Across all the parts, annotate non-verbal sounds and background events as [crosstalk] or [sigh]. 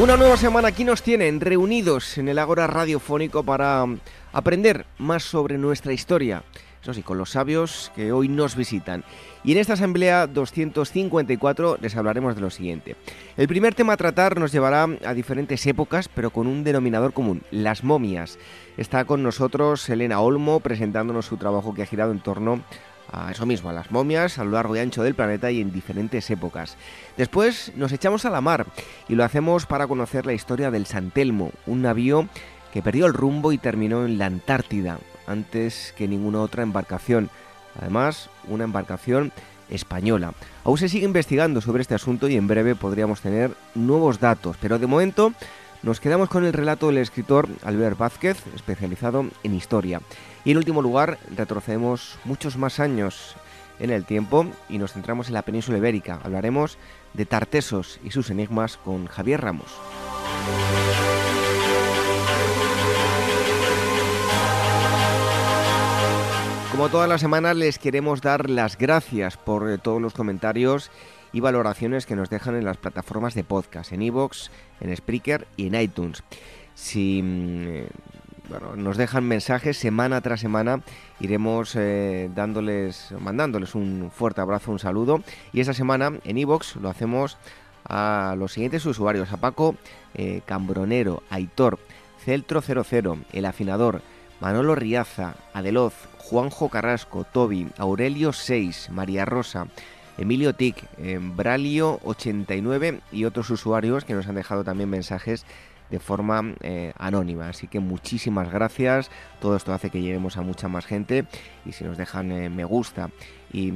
Una nueva semana aquí nos tienen reunidos en el Ágora Radiofónico para um, aprender más sobre nuestra historia. Eso sí, con los sabios que hoy nos visitan. Y en esta asamblea 254 les hablaremos de lo siguiente. El primer tema a tratar nos llevará a diferentes épocas, pero con un denominador común, las momias. Está con nosotros Elena Olmo presentándonos su trabajo que ha girado en torno a eso mismo, a las momias a lo largo y ancho del planeta y en diferentes épocas. Después nos echamos a la mar y lo hacemos para conocer la historia del San Telmo, un navío que perdió el rumbo y terminó en la Antártida antes que ninguna otra embarcación. Además, una embarcación española. Aún se sigue investigando sobre este asunto y en breve podríamos tener nuevos datos, pero de momento nos quedamos con el relato del escritor Albert Vázquez, especializado en historia. Y en último lugar, retrocedemos muchos más años en el tiempo y nos centramos en la península ibérica. Hablaremos de Tartesos y sus enigmas con Javier Ramos. Como todas las semanas les queremos dar las gracias por eh, todos los comentarios y valoraciones que nos dejan en las plataformas de podcast, en iVoox, en Spreaker y en iTunes. Si mm, nos dejan mensajes semana tras semana, iremos eh, dándoles, mandándoles un fuerte abrazo, un saludo. Y esa semana en iVoox lo hacemos a los siguientes usuarios, a Paco eh, Cambronero, Aitor, Celtro00, El Afinador, Manolo Riaza, Adeloz, Juanjo Carrasco, Toby, Aurelio 6, María Rosa, Emilio Tic, eh, Bralio89 y otros usuarios que nos han dejado también mensajes de forma eh, anónima. Así que muchísimas gracias. Todo esto hace que lleguemos a mucha más gente. Y si nos dejan eh, me gusta y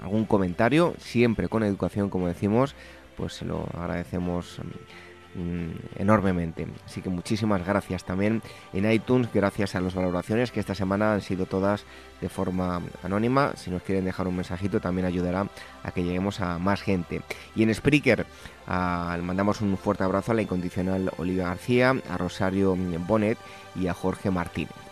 algún comentario, siempre con educación, como decimos, pues se lo agradecemos Mm, enormemente. Así que muchísimas gracias también en iTunes, gracias a las valoraciones que esta semana han sido todas de forma anónima. Si nos quieren dejar un mensajito también ayudará a que lleguemos a más gente. Y en Spreaker mandamos un fuerte abrazo a la incondicional Olivia García, a Rosario Bonet y a Jorge Martínez.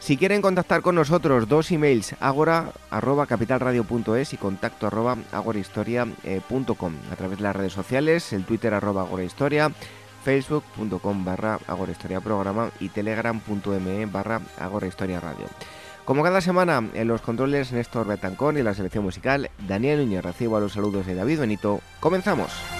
Si quieren contactar con nosotros, dos emails, agora arroba capitalradio.es y contacto agorahistoria.com. A través de las redes sociales, el Twitter arroba agorahistoria, facebook.com barra agorahistoria programa y telegram.me barra agorahistoria radio. Como cada semana, en los controles Néstor Betancón y la selección musical, Daniel Núñez recibo a los saludos de David Benito. ¡Comenzamos!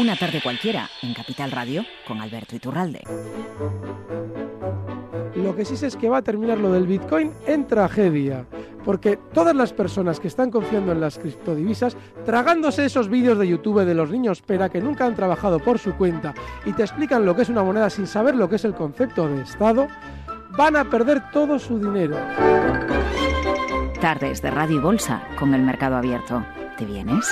Una tarde cualquiera en Capital Radio con Alberto Iturralde. Lo que sí sé es que va a terminar lo del Bitcoin en tragedia, porque todas las personas que están confiando en las criptodivisas, tragándose esos vídeos de YouTube de los niños pera que nunca han trabajado por su cuenta y te explican lo que es una moneda sin saber lo que es el concepto de Estado, van a perder todo su dinero. Tardes de Radio y Bolsa con el mercado abierto. ¿Te vienes?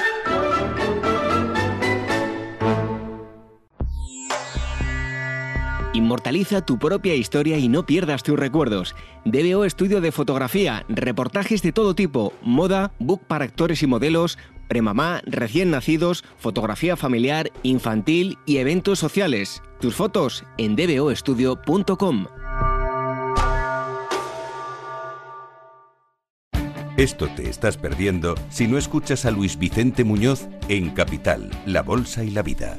Inmortaliza tu propia historia y no pierdas tus recuerdos. DBO Estudio de Fotografía, reportajes de todo tipo, moda, book para actores y modelos, premamá, recién nacidos, fotografía familiar, infantil y eventos sociales. Tus fotos en dboestudio.com. Esto te estás perdiendo si no escuchas a Luis Vicente Muñoz en Capital, La Bolsa y la Vida.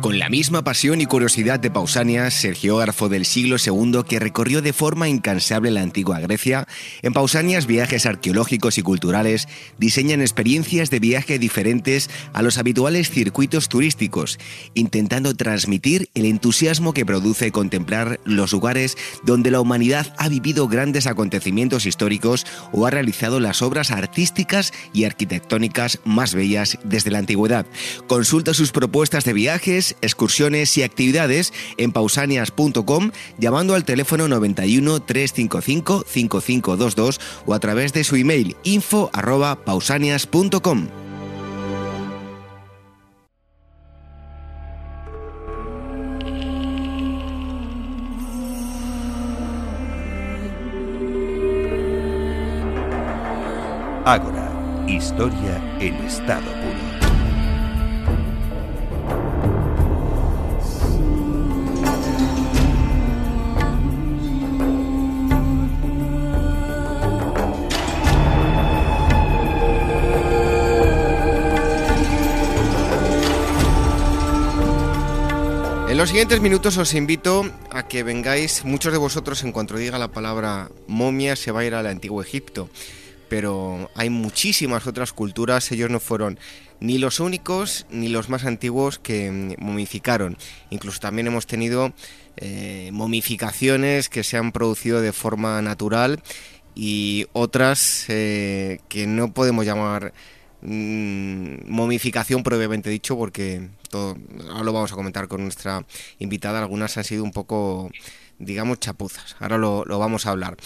Con la misma pasión y curiosidad de Pausanias, Sergiógrafo del siglo II que recorrió de forma incansable la antigua Grecia, en Pausanias viajes arqueológicos y culturales diseñan experiencias de viaje diferentes a los habituales circuitos turísticos, intentando transmitir el entusiasmo que produce contemplar los lugares donde la humanidad ha vivido grandes acontecimientos históricos o ha realizado las obras artísticas y arquitectónicas más bellas desde la antigüedad. Consulta sus propuestas de viajes excursiones y actividades en pausanias.com llamando al teléfono 91 355 5522 o a través de su email info arroba pausanias.com. Ágora, historia en estado puro. Los siguientes minutos os invito a que vengáis, muchos de vosotros en cuanto diga la palabra momia se va a ir al antiguo Egipto, pero hay muchísimas otras culturas, ellos no fueron ni los únicos ni los más antiguos que momificaron, incluso también hemos tenido eh, momificaciones que se han producido de forma natural y otras eh, que no podemos llamar mm, momificación previamente dicho porque ahora lo vamos a comentar con nuestra invitada, algunas han sido un poco, digamos, chapuzas. Ahora lo, vamos a hablar.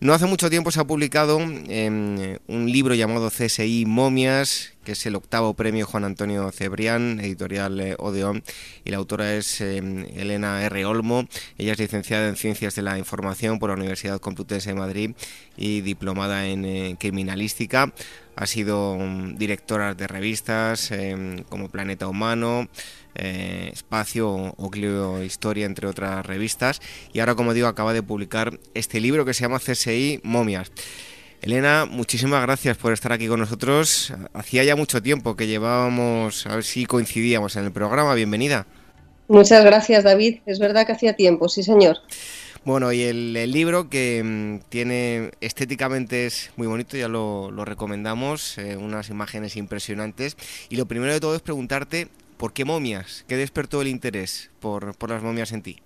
No hace mucho tiempo se ha publicado em, un libro llamado CSI Momias, que es el octavo premio Juan Antonio Cebrián, editorial eh, Odeón, y la autora es em, Elena R. Olmo. Ella es licenciada en Ciencias de la Información por la Universidad Complutense de Madrid y diplomada en eh, Criminalística ha sido mm, directora de revistas em, como Planeta Humano, eh, Espacio o Clio Historia, entre otras revistas, y ahora, como digo, acaba de publicar este libro que se llama CSI Momias. Elena, muchísimas gracias por estar aquí con nosotros. Hacía ya mucho tiempo que llevábamos, a ver si coincidíamos en el programa. Bienvenida. Muchas gracias, David. Es verdad que hacía tiempo, sí, señor. Bueno, y el, libro que mm, tiene estéticamente es muy bonito, ya lo, recomendamos, eh, unas imágenes impresionantes. Y lo primero de todo es preguntarte, ¿por qué momias? ¿Qué despertó el interés por, las momias en ti?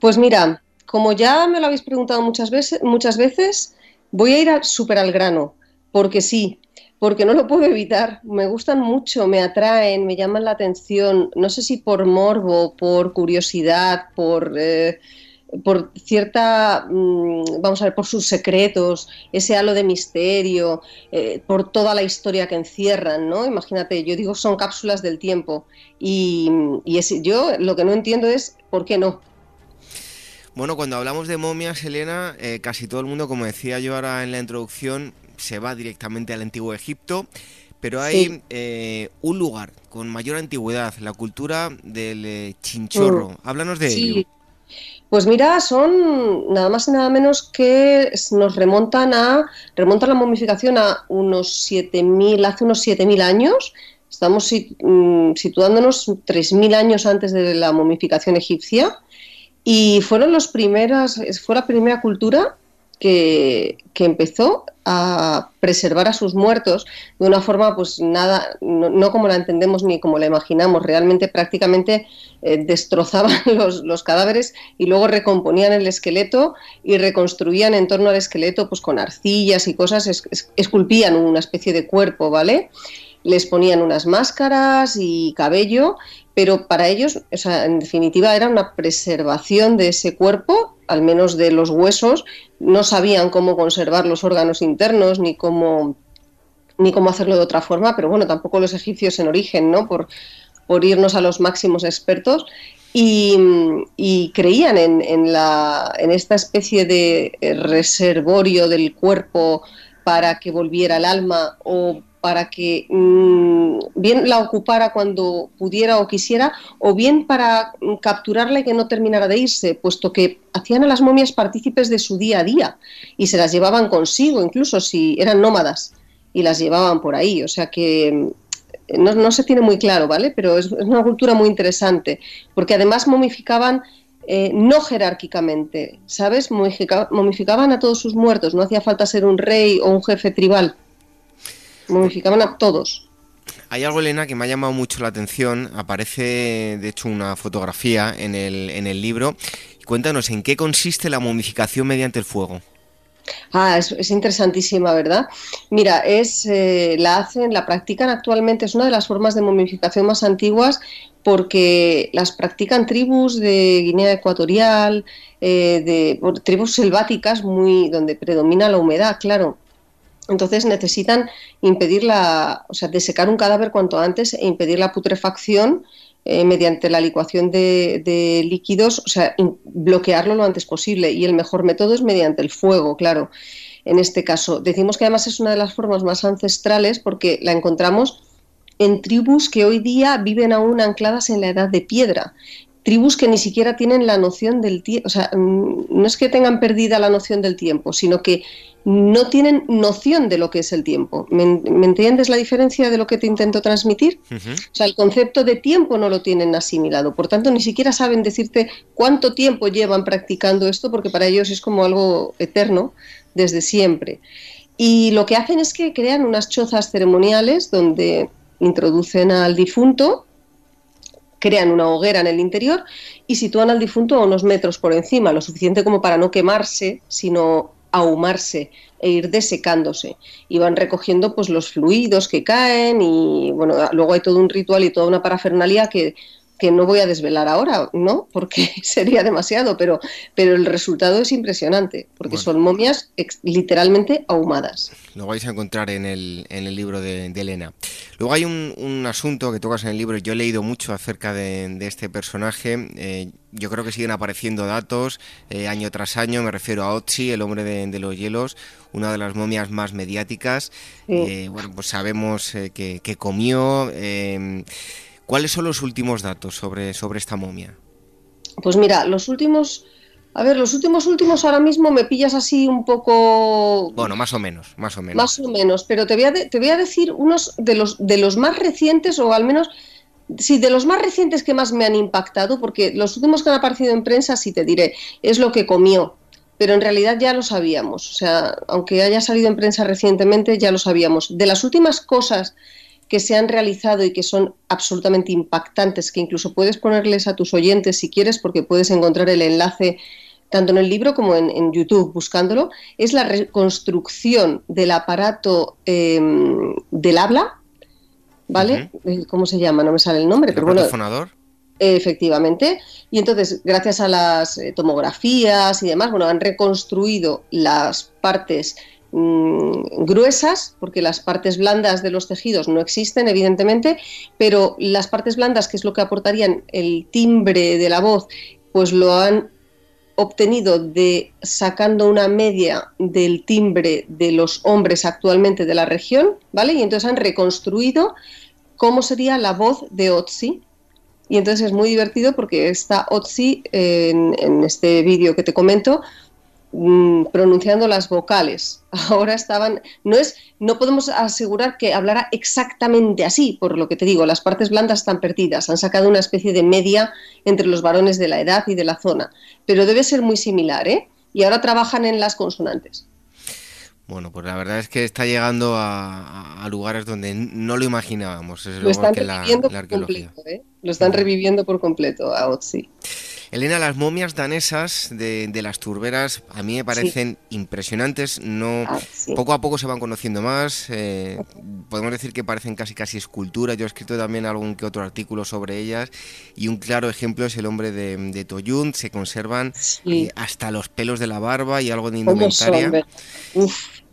Pues mira, como ya me lo habéis preguntado muchas veces, muchas veces voy a ir súper al grano, porque sí, porque no lo puedo evitar. Me gustan mucho, me atraen, me llaman la atención. No sé si por morbo, por curiosidad, por eh, por cierta, mm, vamos a ver, por sus secretos, ese halo de misterio, eh, por toda la historia que encierran, ¿no? Imagínate, yo digo son cápsulas del tiempo y, yo lo que no entiendo es por qué no. Bueno, cuando hablamos de momias, Elena, eh, casi todo el mundo, como decía yo ahora en la introducción, se va directamente al antiguo Egipto, pero hay eh, un lugar con mayor antigüedad, la cultura del chinchorro. Mm. Háblanos de ello. Pues mira, son nada más y nada menos que nos remontan a remonta la momificación a unos 7000 hace unos 7000 años. Estamos mm, situándonos 3000 años antes de la momificación egipcia y fueron los primeras fue la primera cultura que, empezó a preservar a sus muertos de una forma pues nada, no, como la entendemos ni como la imaginamos, realmente prácticamente eh, destrozaban [laughs] los, cadáveres y luego recomponían el esqueleto y reconstruían en torno al esqueleto pues con arcillas y cosas, esculpían una especie de cuerpo, ¿vale? Les ponían unas máscaras y cabello pero para ellos, o sea, en definitiva, era una preservación de ese cuerpo, al menos de los huesos, no sabían cómo conservar los órganos internos ni cómo, ni cómo hacerlo de otra forma, pero bueno, tampoco los egipcios en origen, ¿no? Por, por irnos a los máximos expertos. Y, creían en, la, en esta especie de reservorio del cuerpo para que volviera el alma o para que mm, bien la ocupara cuando pudiera o quisiera, o bien para capturarla y que no terminara de irse, puesto que hacían a las momias partícipes de su día a día y se las llevaban consigo, incluso si eran nómadas, y las llevaban por ahí. O sea que mm, no, se tiene muy claro, ¿vale? Pero es, una cultura muy interesante, porque además momificaban eh, no jerárquicamente, ¿sabes? momificaban a todos sus muertos, no hacía falta ser un rey o un jefe tribal momificaban a todos. Hay algo, Elena, que me ha llamado mucho la atención. Aparece, de hecho, una fotografía en el, en el libro. Cuéntanos, ¿en qué consiste la momificación mediante el fuego? Ah, es, interesantísima, ¿verdad? Mira, es eh, la hacen, la practican actualmente, es una de las formas de momificación más antiguas porque las practican tribus de Guinea Ecuatorial, eh, de tribus selváticas muy donde predomina la humedad, claro. Entonces necesitan impedir la, o sea, desecar un cadáver cuanto antes e impedir la putrefacción eh, mediante la licuación de, líquidos, o sea, bloquearlo lo antes posible. Y el mejor método es mediante el fuego, claro. En este caso, decimos que además es una de las formas más ancestrales porque la encontramos en tribus que hoy día viven aún ancladas en la edad de piedra tribus que ni siquiera tienen la noción del tiempo, o sea, mm, no es que tengan perdida la noción del tiempo, sino que no tienen noción de lo que es el tiempo. ¿Me, entiendes la diferencia de lo que te intento transmitir? O sea, el concepto de tiempo no lo tienen asimilado, por tanto ni siquiera saben decirte cuánto tiempo llevan practicando esto, porque para ellos es como algo eterno desde siempre. Y lo que hacen es que crean unas chozas ceremoniales donde introducen al difunto, crean una hoguera en el interior y sitúan al difunto a unos metros por encima, lo suficiente como para no quemarse, sino ahumarse e ir desecándose. Y van recogiendo pues los fluidos que caen y bueno, luego hay todo un ritual y toda una parafernalia que que no voy a desvelar ahora, ¿no? Porque [laughs] sería demasiado, pero, pero el resultado es impresionante, porque son momias literalmente ahumadas. Lo vais a encontrar en el, en el libro de, Elena. Luego hay un, un, asunto que tocas en el libro, yo he leído mucho acerca de, este personaje, eh, yo creo que siguen apareciendo datos eh, año tras año, me refiero a Otzi, el hombre de, los hielos, una de las momias más mediáticas, eh, bueno, pues sabemos que, que, comió... ¿Cuáles son los últimos datos sobre, sobre esta momia? Pues mira, los últimos... A ver, los últimos últimos ahora mismo me pillas así un poco... Bueno, más o menos, más o menos. Más o menos, pero te voy a, te voy a decir unos de los, de los más recientes, o al menos, sí, de los más recientes que más me han impactado, porque los últimos que han aparecido en prensa, sí te diré, es lo que comió, pero en realidad ya lo sabíamos, o sea, aunque haya salido en prensa recientemente, ya lo sabíamos. De las últimas cosas que se han realizado y que son absolutamente impactantes, que incluso puedes ponerles a tus oyentes si quieres, porque puedes encontrar el enlace tanto en el libro como en, YouTube buscándolo, es la reconstrucción del aparato em, del habla, ¿vale? ¿Cómo se llama? No me sale el nombre, pero bueno. fonador? Efectivamente. Y entonces, gracias a las eh, tomografías y demás, bueno, han reconstruido las partes gruesas, porque las partes blandas de los tejidos no existen, evidentemente, pero las partes blandas, que es lo que aportarían el timbre de la voz, pues lo han obtenido de sacando una media del timbre de los hombres actualmente de la región, ¿vale? Y entonces han reconstruido cómo sería la voz de Otzi. Y entonces es muy divertido porque está Otzi en, en este vídeo que te comento, Mm, pronunciando las vocales. [laughs] Ahora estaban, no es, no podemos asegurar que hablara exactamente así, por lo que te digo, las partes blandas están perdidas, han sacado una especie de media entre los varones de la edad y de la zona, pero debe ser muy similar, ¿eh? Y ahora trabajan en las consonantes. Bueno, pues la verdad es que está llegando a, lugares donde no lo imaginábamos. lo están reviviendo por completo, ¿eh? Lo están reviviendo por completo a Otzi. Elena, las momias danesas de, las turberas a mí me parecen impresionantes. No, ah, Poco a poco se van conociendo más. Eh, podemos decir que parecen casi casi esculturas. Yo he escrito también algún que otro artículo sobre ellas. Y un claro ejemplo es el hombre de, de Toyun. Se conservan eh, hasta los pelos de la barba y algo de indumentaria.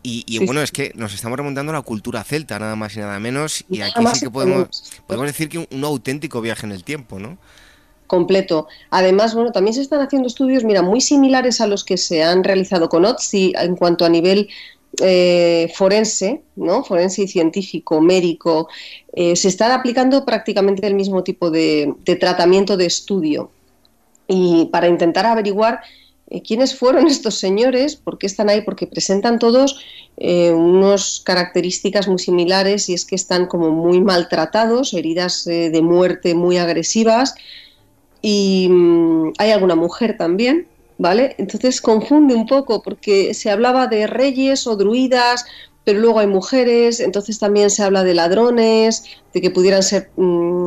Y, bueno, es que nos estamos remontando a la cultura celta, nada más y nada menos, y aquí sí que podemos, podemos decir que un, auténtico viaje en el tiempo, ¿no? Completo. Además, bueno, también se están haciendo estudios, mira, muy similares a los que se han realizado con Otzi en cuanto a nivel eh, forense, ¿no? Forense y científico, médico. Eh, se está aplicando prácticamente el mismo tipo de, tratamiento de estudio. Y para intentar averiguar eh, quiénes fueron [laughs] estos señores, por qué están ahí, porque presentan todos unas características muy similares y es que están como muy maltratados, heridas de muerte muy agresivas, y mm, hay alguna mujer también, ¿vale? Entonces confunde un poco porque se hablaba de reyes o druidas, pero luego hay mujeres, entonces también se habla de ladrones, de que pudieran ser mm,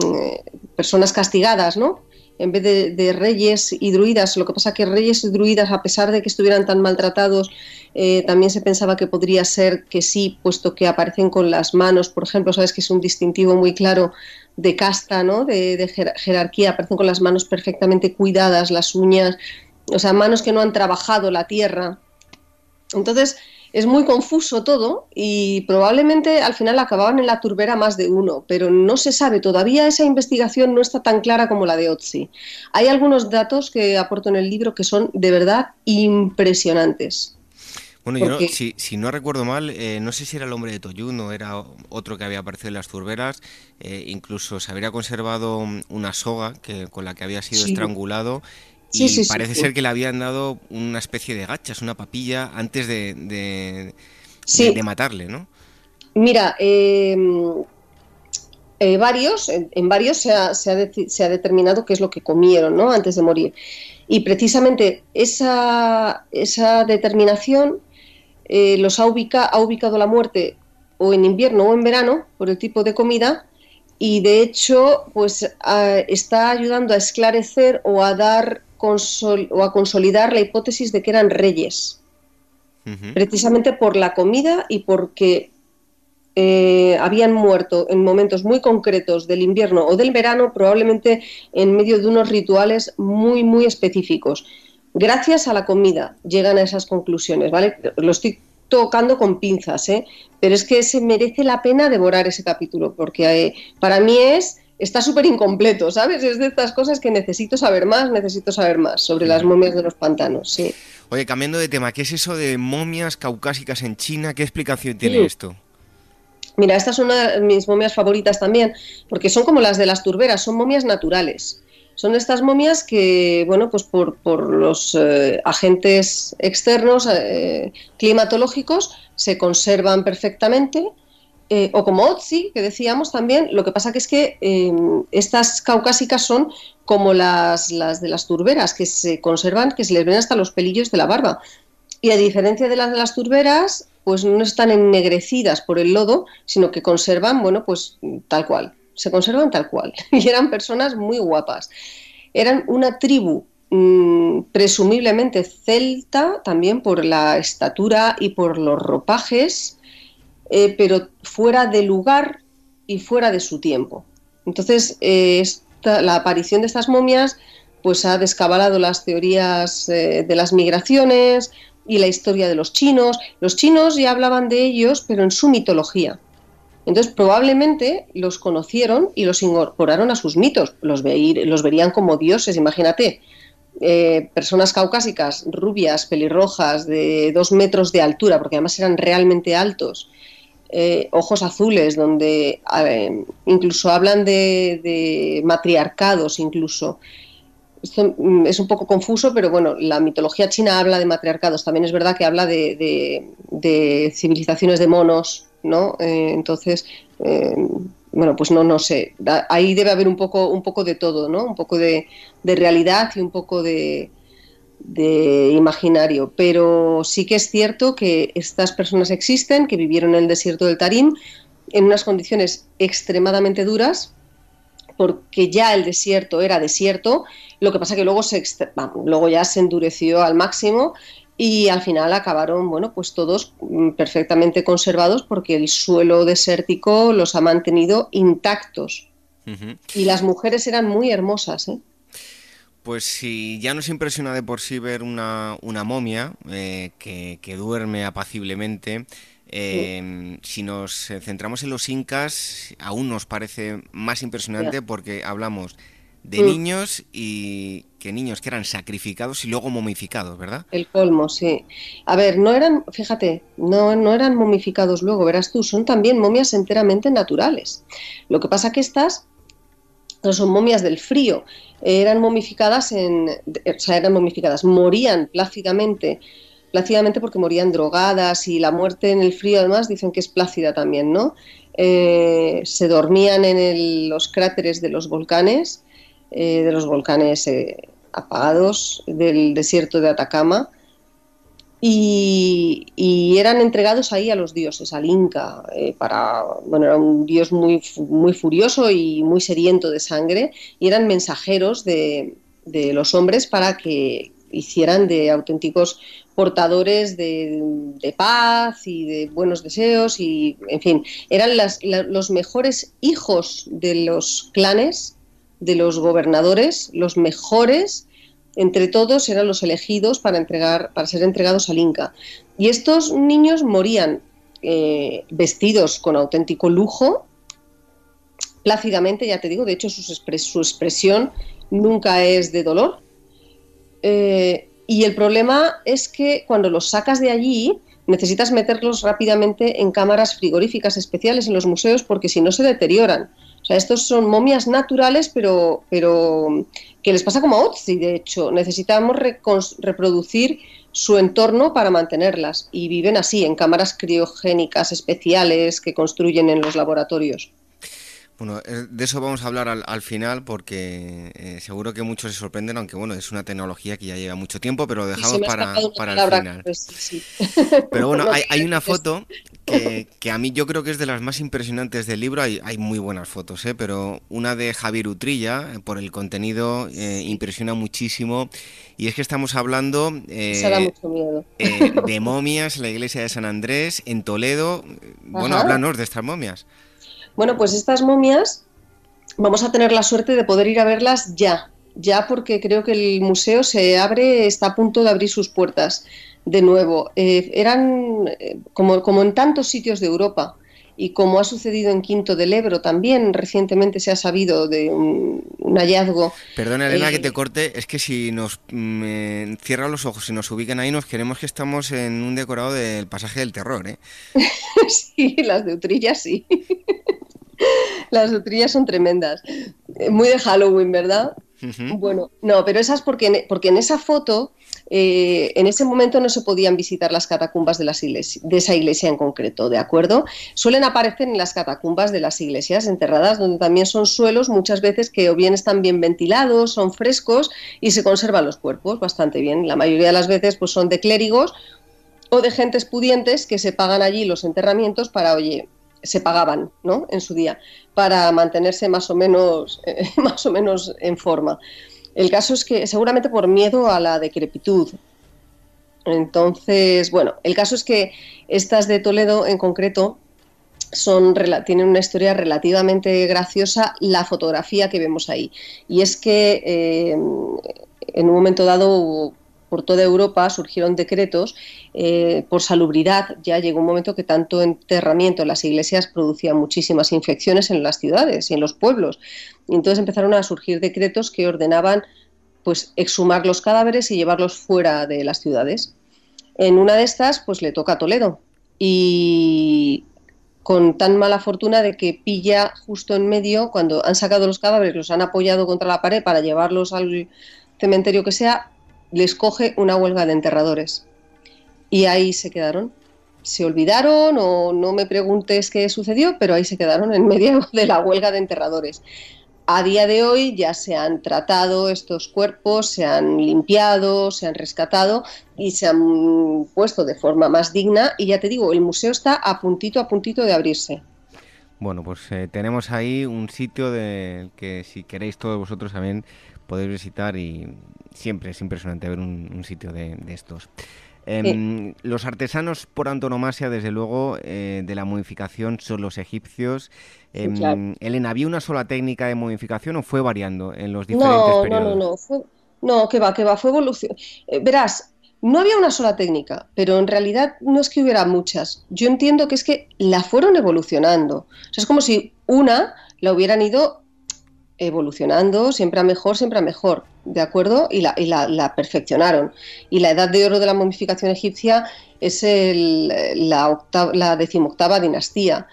personas castigadas, ¿no? En vez de, reyes y druidas, lo que pasa que reyes y druidas, a pesar de que estuvieran tan maltratados, eh, también se pensaba que podría ser que sí, puesto que aparecen con las manos, por ejemplo, sabes que es un distintivo muy claro de casta, ¿no? de, jerarquía, aparecen con las manos perfectamente cuidadas, las uñas, o sea, manos que no han trabajado la tierra. Entonces, es muy confuso todo y probablemente al final acababan en la turbera más de uno, pero no se sabe, todavía esa investigación no está tan clara como la de Otzi. Hay algunos datos que aporto en el libro que son de verdad impresionantes. Bueno, yo no, si, no recuerdo mal, eh, no sé si era el hombre de Toyun o era otro que había aparecido en las turberas, eh, incluso se habría conservado una soga que, con la que había sido estrangulado y parece ser que le habían dado una especie de gachas, una papilla antes de, de, matarle, ¿no? Mira, em, eh, varios, en, varios se ha, se, ha se ha, determinado qué es lo que comieron ¿no? antes de morir. Y precisamente esa, esa determinación eh, los ha, ha ubicado la muerte o en invierno o en verano por el tipo de comida y de hecho pues está ayudando a esclarecer o a dar o a consolidar la hipótesis de que eran reyes. Precisamente por la comida y porque eh, habían muerto en momentos muy concretos del invierno o del verano, probablemente en medio de unos rituales muy, muy específicos gracias a la comida llegan a esas conclusiones, ¿vale? Lo estoy tocando con pinzas, ¿eh? Pero es que se merece la pena devorar ese capítulo, porque eh, para mí es está súper incompleto, ¿sabes? Es de estas cosas que necesito saber más, necesito saber más sobre las momias de los pantanos, sí. Oye, cambiando de tema, ¿qué es eso de momias caucásicas en China? ¿Qué explicación tiene esto? Mira, estas son una de mis momias favoritas también, porque son como las de las turberas, son momias naturales. Son estas momias que, bueno, pues por, los eh, agentes externos eh, climatológicos se conservan perfectamente. Eh, o como Otzi, que decíamos también, lo que pasa que es que em, estas caucásicas son como las, las de las turberas, que se conservan, que se les ven hasta los pelillos de la barba. Y a diferencia de las de las turberas, pues no están ennegrecidas por el lodo, sino que conservan, bueno, pues tal cual, se conservan tal cual. [laughs] Y eran personas muy guapas. Eran una tribu mm, presumiblemente celta, también por la estatura y por los ropajes, eh, pero fuera de lugar y fuera de su tiempo. Entonces, eh, la aparición de estas momias pues ha descabalado las teorías eh, de las migraciones y la historia de los chinos. Los chinos ya hablaban de ellos, pero en su mitología. Entonces, probablemente los conocieron y los incorporaron a sus mitos, los, los verían como dioses, imagínate. Eh, personas caucásicas, rubias, pelirrojas, de dos metros de altura, porque además eran realmente altos, eh, ojos azules, donde incluso hablan de, matriarcados, incluso. Esto mm, es un poco confuso, pero bueno, la mitología china habla de matriarcados. También es verdad que habla de civilizaciones de monos, ¿no? Eh, entonces, eh, bueno, pues no, no sé. Ahí debe haber un poco, un poco de todo, ¿no? Un poco de, realidad y un poco de, imaginario. Pero sí que es cierto que estas personas existen, que vivieron en el desierto del Tarim en unas condiciones extremadamente duras, porque ya el desierto era desierto, lo que pasa que luego, se, luego ya se endureció al máximo y al final acabaron, bueno, pues todos mm, perfectamente conservados porque el suelo desértico los ha mantenido intactos. Y las mujeres eran muy hermosas, ¿eh? Pues si ya nos impresiona de por sí ver una, momia eh, que, duerme apaciblemente, Em, si nos centramos en los incas, aún nos parece más impresionante porque hablamos de mm. niños y que niños que eran sacrificados y luego momificados, ¿verdad? El colmo, sí. A ver, no eran, fíjate, no, no eran momificados luego, verás tú, son también momias enteramente naturales. Lo que pasa que estas no son momias del frío, eran momificadas en, o sea, eran momificadas, morían plácidamente plácidamente porque morían drogadas y la muerte en el frío además dicen que es plácida también, ¿no? Eh, se dormían en los cráteres de los volcanes, eh, de los volcanes eh, apagados del desierto de Atacama. Y, eran entregados ahí a los dioses, al Inca, para, bueno, era un dios muy, muy furioso y muy sediento de sangre y eran mensajeros de, de los hombres para que hicieran de auténticos portadores de, paz y de buenos deseos y, en fin, eran los mejores hijos de los clanes, de los gobernadores, los mejores entre todos eran los elegidos para, entregar, para ser entregados al Inca. Y estos niños morían eh, vestidos con auténtico lujo, plácidamente, ya te digo, de hecho su, expresión nunca es de dolor. Eh, y el problema es que cuando los sacas de allí, necesitas meterlos rápidamente en cámaras frigoríficas especiales en los museos porque si no se deterioran. O sea, estos son momias naturales, pero, pero que les pasa como a Otzi, de hecho. Necesitamos reproducir su entorno para mantenerlas y viven así, en cámaras criogénicas especiales que construyen en los laboratorios. Bueno, eh, de eso vamos a hablar al, final porque eh, seguro que muchos se sorprenden, aunque bueno, es una tecnología que ya lleva mucho tiempo, pero lo dejamos para, para el final. Pero bueno, [laughs] hay, una foto que, a mí yo creo que es de las más impresionantes del libro, hay, hay muy buenas fotos, ¿eh? pero una de Javier Utrilla, eh, por el contenido, impresiona muchísimo, y es que estamos hablando de momias en la iglesia de San Andrés, en Toledo. Bueno, háblanos de estas momias. Bueno, pues estas momias vamos a tener la suerte de poder ir a verlas ya, ya porque creo que el museo se abre, está a punto de abrir sus puertas de nuevo. Eh, eran eh, como, como en tantos sitios de Europa y como ha sucedido en Quinto del Ebro también, recientemente se ha sabido de un, hallazgo. Perdona, Elena, que te eh, corte, es que si nos mm, cierran los ojos y nos ubican ahí, nos queremos que estamos en un decorado del pasaje del terror, ¿eh? [laughs] sí, las de Utrilla sí. [laughs] Las utrillas son tremendas. Eh, muy de Halloween, ¿verdad? Bueno, no, pero esas porque porque en esa foto, eh, en ese momento no se podían visitar las catacumbas de, esa iglesia en concreto, ¿de acuerdo? Suelen aparecer en las catacumbas de las iglesias enterradas, donde también son suelos muchas veces que o bien están bien ventilados, son frescos y se conservan los cuerpos bastante bien. La mayoría de las veces pues son de clérigos o de gentes pudientes que se pagan allí los enterramientos para, oye, se pagaban ¿no? en su día para mantenerse más o menos, [laughs] más o menos en forma. El caso es que seguramente por miedo a la decrepitud. Entonces, bueno, el caso es que estas de Toledo en concreto son, tienen una historia relativamente graciosa la fotografía que vemos ahí. Y es que eh, en un momento dado por toda Europa surgieron decretos eh, por salubridad. Ya llegó un momento que tanto enterramiento en las iglesias producía muchísimas infecciones en las ciudades y en los pueblos. Y entonces empezaron a surgir decretos que ordenaban pues exhumar los cadáveres y llevarlos fuera de las ciudades. En una de estas, pues le toca a Toledo. Y con tan mala fortuna de que pilla justo en medio, cuando han sacado los cadáveres, los han apoyado contra la pared para llevarlos al cementerio que sea, les coge una huelga de enterradores. Y ahí se quedaron. Se olvidaron o no me preguntes qué sucedió, pero ahí se quedaron en medio [laughs] de la huelga de enterradores. A día de hoy ya se han tratado estos cuerpos, se han limpiado, se han rescatado y se han puesto de forma más digna. Y ya te digo, el museo está a puntito, a puntito de abrirse. Bueno, pues eh, tenemos ahí un sitio de que si queréis todos vosotros también podéis visitar y siempre es impresionante ver un, sitio de, estos. Em, los artesanos por antonomasia, desde luego, eh, de la modificación son los egipcios. Em, Elena, ¿había una sola técnica de modificación o fue variando en los diferentes no, periodos? No, no, no, no, que va, que va, fue evolución. Eh, verás, no había una sola técnica, pero en realidad no es que hubiera muchas. Yo entiendo que es que la fueron evolucionando. O sea, es como si una la hubieran ido evolucionando siempre a mejor, siempre a mejor, ¿de acuerdo? Y la, y la, perfeccionaron. Y la edad de oro de la momificación egipcia es la, la decimoctava dinastía.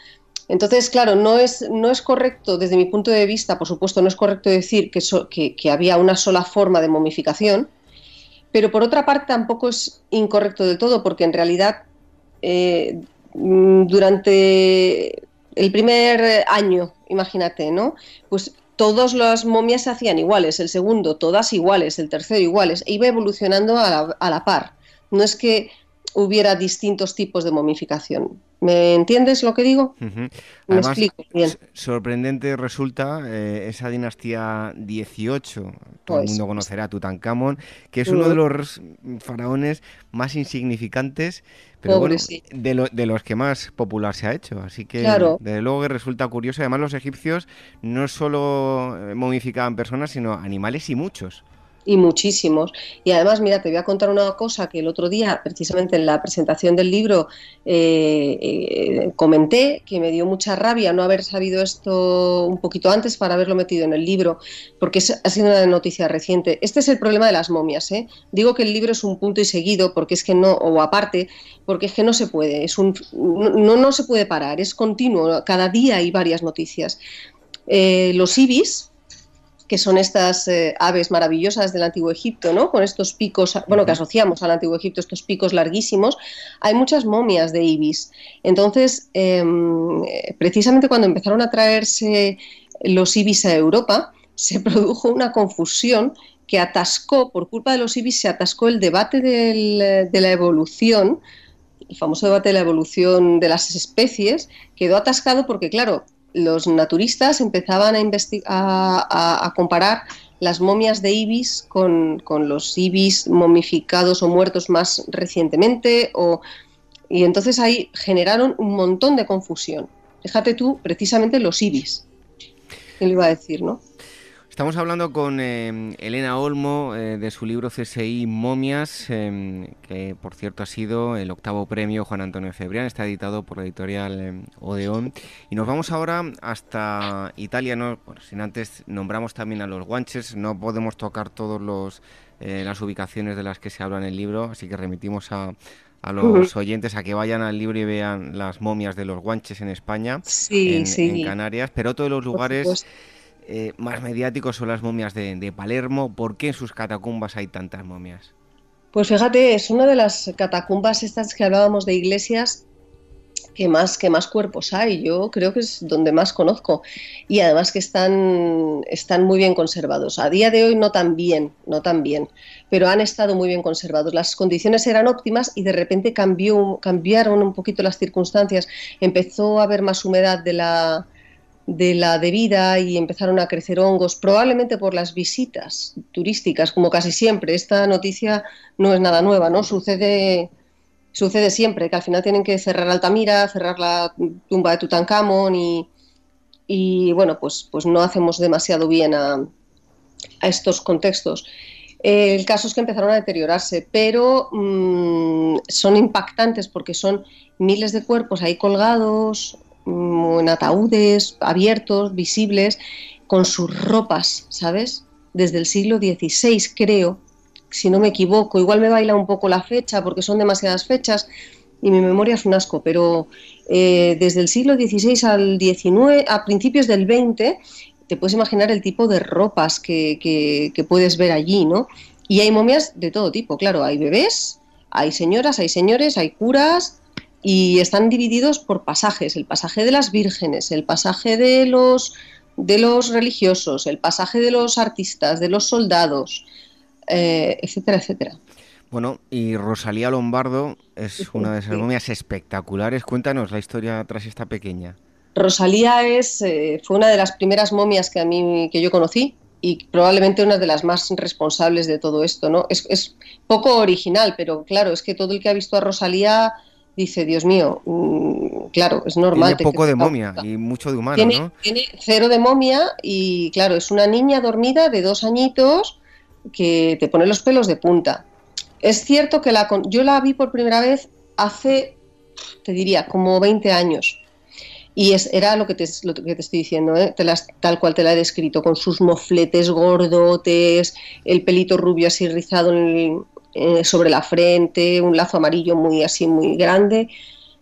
Entonces, claro, no es, no es correcto, desde mi punto de vista, por supuesto, no es correcto decir que, que, había una sola forma de momificación, pero por otra parte tampoco es incorrecto del todo, porque en realidad eh, durante el primer año, imagínate, ¿no? Pues todas las momias se hacían iguales, el segundo todas iguales, el tercero iguales, e iba evolucionando a la, a la par. No es que hubiera distintos tipos de momificación. ¿Me entiendes lo que digo? Me explico bien. Sorprendente resulta eh, esa dinastía 18, todo el pues, mundo conocerá a Tutankamón, que es uno de los faraones más insignificantes, pero bueno, de, de, los que más popular se ha hecho. Así que, desde luego que resulta curioso. Además, los egipcios no solo eh, momificaban personas, sino animales y muchos y muchísimos. Y además, mira, te voy a contar una cosa que el otro día, precisamente en la presentación del libro, eh, eh, comenté, que me dio mucha rabia no haber sabido esto un poquito antes para haberlo metido en el libro, porque ha sido una noticia reciente. Este es el problema de las momias. ¿eh? Digo que el libro es un punto y seguido, porque es que no, o aparte, porque es que no se puede, es un, no, no se puede parar, es continuo, cada día hay varias noticias. los ibis, que son estas eh, aves maravillosas del Antiguo Egipto, ¿no? Con estos picos, bueno, que asociamos al Antiguo Egipto, estos picos larguísimos, hay muchas momias de ibis. Entonces, em, precisamente cuando empezaron a traerse los ibis a Europa, se [laughs] produjo una confusión que atascó, por culpa de los ibis, se atascó el debate de la evolución, el famoso debate de la evolución de las especies, quedó atascado porque, claro, los naturistas empezaban a, a, comparar las momias de ibis con, los ibis momificados o muertos más recientemente, y entonces ahí generaron un montón de confusión. Fíjate tú, precisamente los ibis. ¿Qué le iba a decir, no? Estamos hablando con eh, Elena Olmo eh, de su libro CSI Momias, em, que por cierto ha sido el octavo premio Juan Antonio Cebrián, está editado por la editorial em, Odeón. Y nos vamos ahora hasta Italia, ¿no? sin antes nombramos también a los guanches, no podemos tocar todas eh, las ubicaciones de las que se habla en el libro, así que remitimos a, los oyentes a que vayan al libro y vean las momias de los guanches en España, en, Canarias, pero todos los lugares eh, más mediáticos son las momias de, Palermo. ¿Por qué en sus catacumbas hay tantas momias? Pues fíjate, es una de las catacumbas estas que hablábamos de iglesias que más, que más cuerpos hay. Yo creo que es donde más conozco. Y además que están, están muy bien conservados. A día de hoy no tan bien, no tan bien, pero han estado muy bien conservados. Las condiciones eran óptimas y de repente cambió, cambiaron un poquito las circunstancias. Empezó a haber más humedad de la, de la debida y empezaron a crecer hongos, probablemente por las visitas turísticas, como casi siempre. Esta noticia no es nada nueva, ¿no? Sucede, sucede siempre, que al final tienen que cerrar Altamira, cerrar la tumba de Tutankamón y, y bueno, pues, pues no hacemos demasiado bien a, estos contextos. El caso es que empezaron a deteriorarse, pero mm, son impactantes porque son miles de cuerpos ahí colgados, en ataúdes abiertos, visibles, con sus ropas, ¿sabes? Desde el siglo XVI, creo, si no me equivoco. Igual me baila un poco la fecha porque son demasiadas fechas y mi memoria es un asco, pero eh, desde el siglo XVI al XIX, a principios del XX, te puedes imaginar el tipo de ropas que, que puedes ver allí, ¿no? Y hay momias de todo tipo, claro, hay bebés, hay señoras, hay señores, hay curas, y están divididos por pasajes, el pasaje de las vírgenes, el pasaje de los, de los religiosos, el pasaje de los artistas, de los soldados, eh, etcétera, etcétera. Bueno, y Rosalía Lombardo es una de esas momias espectaculares. Cuéntanos la historia tras esta pequeña. Rosalía es, eh, fue una de las primeras momias que a mí que yo conocí y probablemente una de las más responsables de todo esto, ¿no? Es, es poco original, pero claro, es que todo el que ha visto a Rosalía dice, Dios mío, mm, claro, es normal. Tiene poco de momia y mucho de humano, tiene, ¿no? Tiene cero de momia y claro, es una niña dormida de dos añitos que te pone los pelos de punta. Es cierto que la, yo la vi por primera vez hace, te diría, como 20 años. Y es, era lo que te, lo que te estoy diciendo, ¿eh? tal cual te la he descrito, con sus mofletes gordotes, el pelito rubio así rizado eh, sobre la frente, un lazo amarillo muy así, muy grande,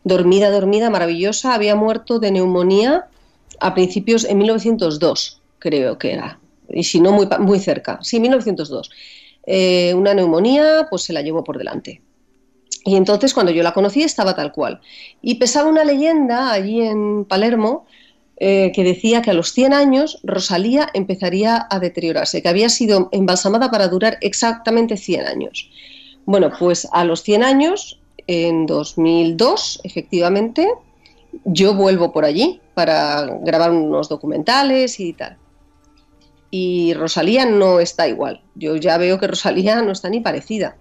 dormida, dormida, maravillosa. Había muerto de neumonía a principios, en 1902, creo que era, y si no, muy, muy cerca, sí, 1902. Eh, una neumonía, pues se la llevó por delante. Y entonces cuando yo la conocí estaba tal cual. Y pesaba una leyenda allí en Palermo eh, que decía que a los 100 años Rosalía empezaría a deteriorarse, que había sido embalsamada para durar exactamente 100 años. Bueno, pues a los 100 años, en 2002, efectivamente, yo vuelvo por allí para grabar unos documentales y tal. Y Rosalía no está igual. Yo ya veo que Rosalía no está ni parecida.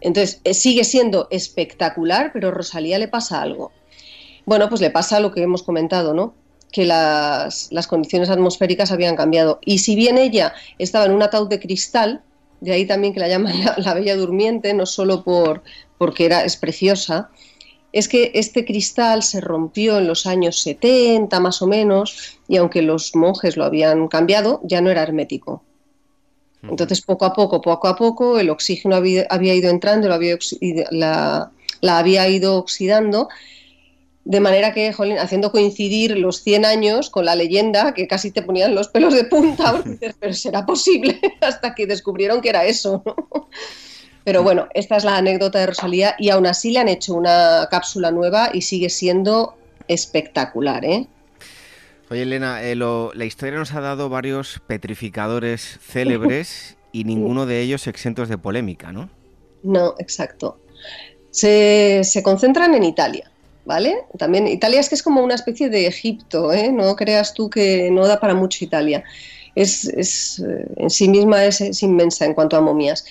Entonces, eh, sigue siendo espectacular, pero a Rosalía le pasa algo. Bueno, pues le pasa lo que hemos comentado, ¿no? Que las, condiciones atmosféricas habían cambiado. Y si bien ella estaba en un ataúd de cristal, de ahí también que la llaman la, Bella Durmiente, no solo por, porque era, es preciosa, es que este cristal se rompió en los años 70 más o menos, y aunque los monjes lo habían cambiado, ya no era hermético. Entonces, poco a poco, poco a poco, el oxígeno había, ido entrando, la, había ido oxidando, de manera que, haciendo coincidir los 100 años con la leyenda, que casi te ponían los pelos de punta, [laughs] pero será posible, [laughs] hasta que descubrieron que era eso. Pero bueno, esta es la anécdota de Rosalía y aún así le han hecho una cápsula nueva y sigue siendo espectacular, ¿eh? Oye, Elena, eh, la historia nos ha dado varios petrificadores célebres [laughs] y ninguno de ellos exentos de polémica, ¿no? No, exacto. Se, concentran en Italia, También Italia es que es como una especie de Egipto, ¿eh? No creas tú que no da para mucho Italia. Es, eh, en sí misma es inmensa en cuanto a momias.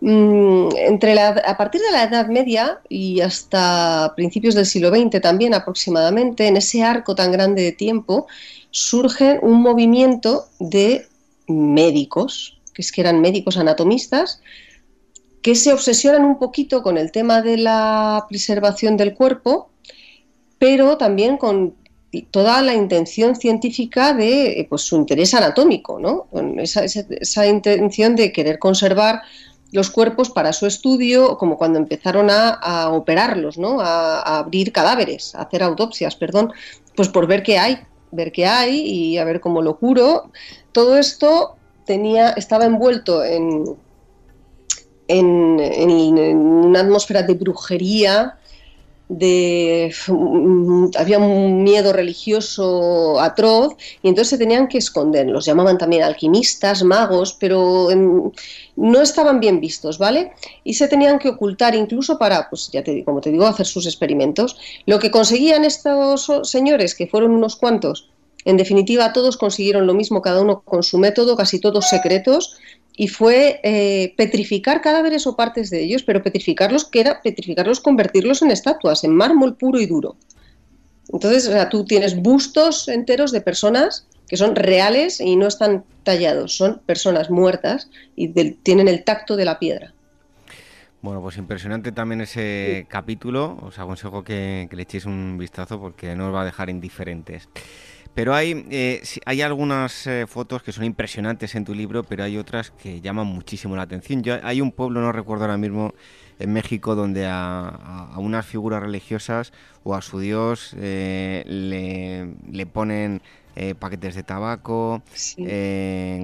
Mm, entre la, a partir de la Edad Media y hasta principios del siglo XX también aproximadamente, en ese arco tan grande de tiempo, surge un movimiento de médicos, que es que eran médicos anatomistas, que se obsesionan un poquito con el tema de la preservación del cuerpo, pero también con toda la intención científica de pues, su interés anatómico, ¿no? Esa intención de querer conservar los cuerpos para su estudio, como cuando empezaron a, operarlos, ¿no? A, abrir cadáveres, a hacer autopsias, perdón, pues por ver qué hay, ver qué hay y a ver cómo lo curo. Todo esto tenía, estaba envuelto en, en, una atmósfera de brujería, de había un miedo religioso atroz y entonces se tenían que esconder. Los llamaban también alquimistas, magos, pero no estaban bien vistos, ¿vale? Y se tenían que ocultar incluso para, pues ya te como te digo, hacer sus experimentos. Lo que conseguían estos señores, que fueron unos cuantos, en definitiva todos consiguieron lo mismo, cada uno con su método, casi todos secretos, y fue eh, petrificar cadáveres o partes de ellos, pero petrificarlos, que era petrificarlos, convertirlos en estatuas, en mármol puro y duro. Entonces, tú tienes bustos enteros de personas que son reales y no están tallados, son personas muertas y tienen el tacto de la piedra. Bueno, pues impresionante también ese capítulo. Os aconsejo que, que, le echéis un vistazo porque no os va a dejar indiferentes. Pero hay, eh, hay algunas eh, fotos que son impresionantes en tu libro, pero hay otras que llaman muchísimo la atención. Yo, hay un pueblo, no recuerdo ahora mismo, en México, donde a, unas figuras religiosas o a su dios eh, le, ponen paquetes de tabaco,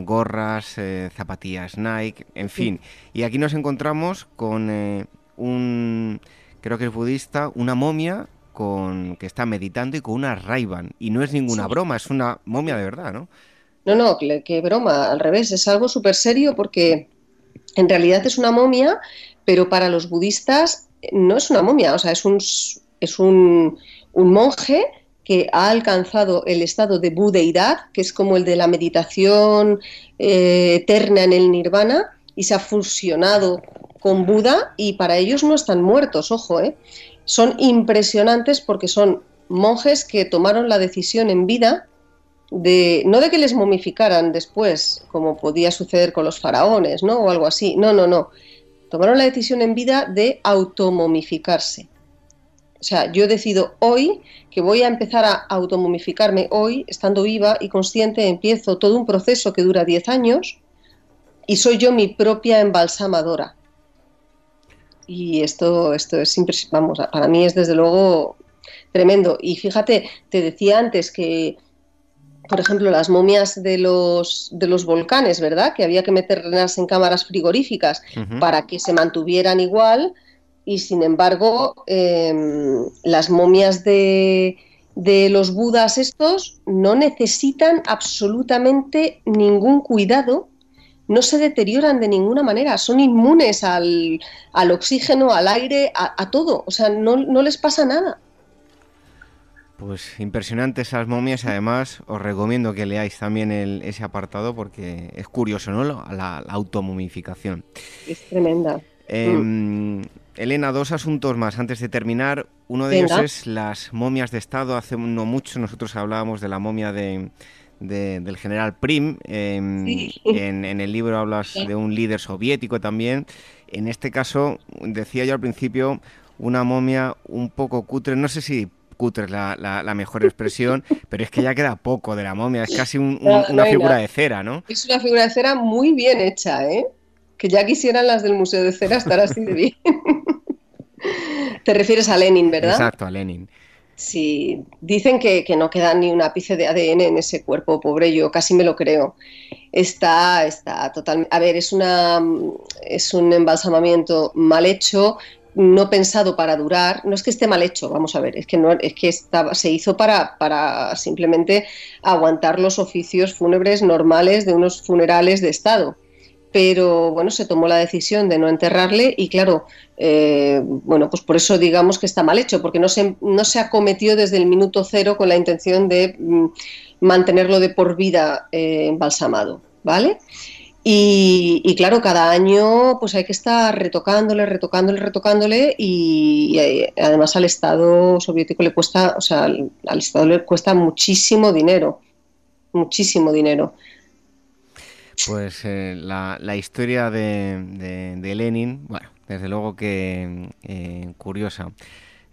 gorras, zapatillas Nike, en fin. Y aquí nos encontramos con un, creo que es budista, una momia con que está meditando y con una Raiban. Y no es ninguna broma, es una momia de verdad, ¿no? No, no, qué broma, al revés, es algo súper serio porque en realidad es una momia, pero para los budistas no es una momia, o sea, es un, es un, monje que ha alcanzado el estado de budeidad, que es como el de la meditación eh, eterna en el nirvana, y se ha fusionado con Buda, y para ellos no están muertos, ojo, ¿eh? Son impresionantes porque son monjes que tomaron la decisión en vida de no de que les momificaran después, como podía suceder con los faraones, ¿no? o algo así. No, no, no. tomaron la decisión en vida de automomificarse. O sea, yo decido hoy que voy a empezar a automomificarme hoy, estando viva y consciente, empiezo todo un proceso que dura 10 años y soy yo mi propia embalsamadora. Y esto, esto es vamos, para mí es desde luego tremendo. Y fíjate, te decía antes que, por ejemplo, las momias de los, de los volcanes, ¿verdad? Que había que meterlas en cámaras frigoríficas para que se mantuvieran igual y sin embargo em, las momias de, de los budas estos no necesitan absolutamente ningún cuidado, no se deterioran de ninguna manera, son inmunes al, al oxígeno, al aire, a, todo, o sea, no, no, les pasa nada. Pues impresionantes esas momias, además os recomiendo que leáis también el, ese apartado porque es curioso, ¿no? La, la, automomificación. Es tremenda. Em, Elena, dos asuntos más antes de terminar. Uno de ellos es las momias de Estado. Hace no mucho nosotros hablábamos de la momia de, del general Prim. Em, en, el libro hablas de un líder soviético también. En este caso, decía yo al principio, una momia un poco cutre. No sé si cutre es la, mejor expresión, [laughs] pero es que ya queda poco de la momia. Es casi una figura de cera, ¿no? Es una figura de cera muy bien hecha, ¿eh? que ya quisieran las del Museo de Cera estar así de bien. [laughs] Te refieres a Lenin, ¿verdad? Exacto, a Lenin. Sí, dicen que, no queda ni un ápice de ADN en ese cuerpo, pobre, yo casi me lo creo. Está, está totalmente. A ver, es, una, es un embalsamamiento mal hecho, no pensado para durar. No es que esté mal hecho, vamos a ver, es que, no, es que se hizo para, para simplemente aguantar los oficios fúnebres normales de unos funerales de Estado pero bueno, se tomó la decisión de no enterrarle y claro, eh, bueno, pues por eso digamos que está mal hecho, porque no se, no se acometió desde el minuto cero con la intención de mm, mantenerlo de por vida eh, embalsamado, ¿vale? Y, claro, cada año pues hay que estar retocándole, retocándole, retocándole y, eh, además al Estado soviético le cuesta, o sea, al, al Estado le cuesta muchísimo dinero, muchísimo dinero. Pues eh, la, la, historia de, de, Lenin, bueno, desde luego que eh, curiosa.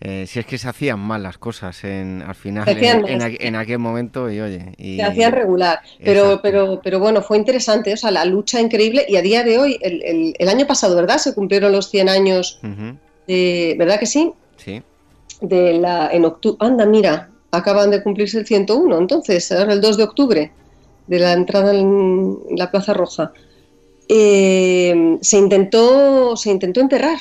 Eh, si es que se hacían mal las cosas en, al final, en, aquel momento, y oye. se hacían regular, pero, pero, pero bueno, fue interesante, o sea, la lucha increíble, y a día de hoy, el, el, año pasado, ¿verdad? Se cumplieron los 100 años, de, ¿verdad que sí? Sí. De la, en octubre, anda, mira, acaban de cumplirse el 101, entonces, ahora el 2 de octubre de la entrada en la Plaza Roja, eh, se, intentó, se intentó enterrar,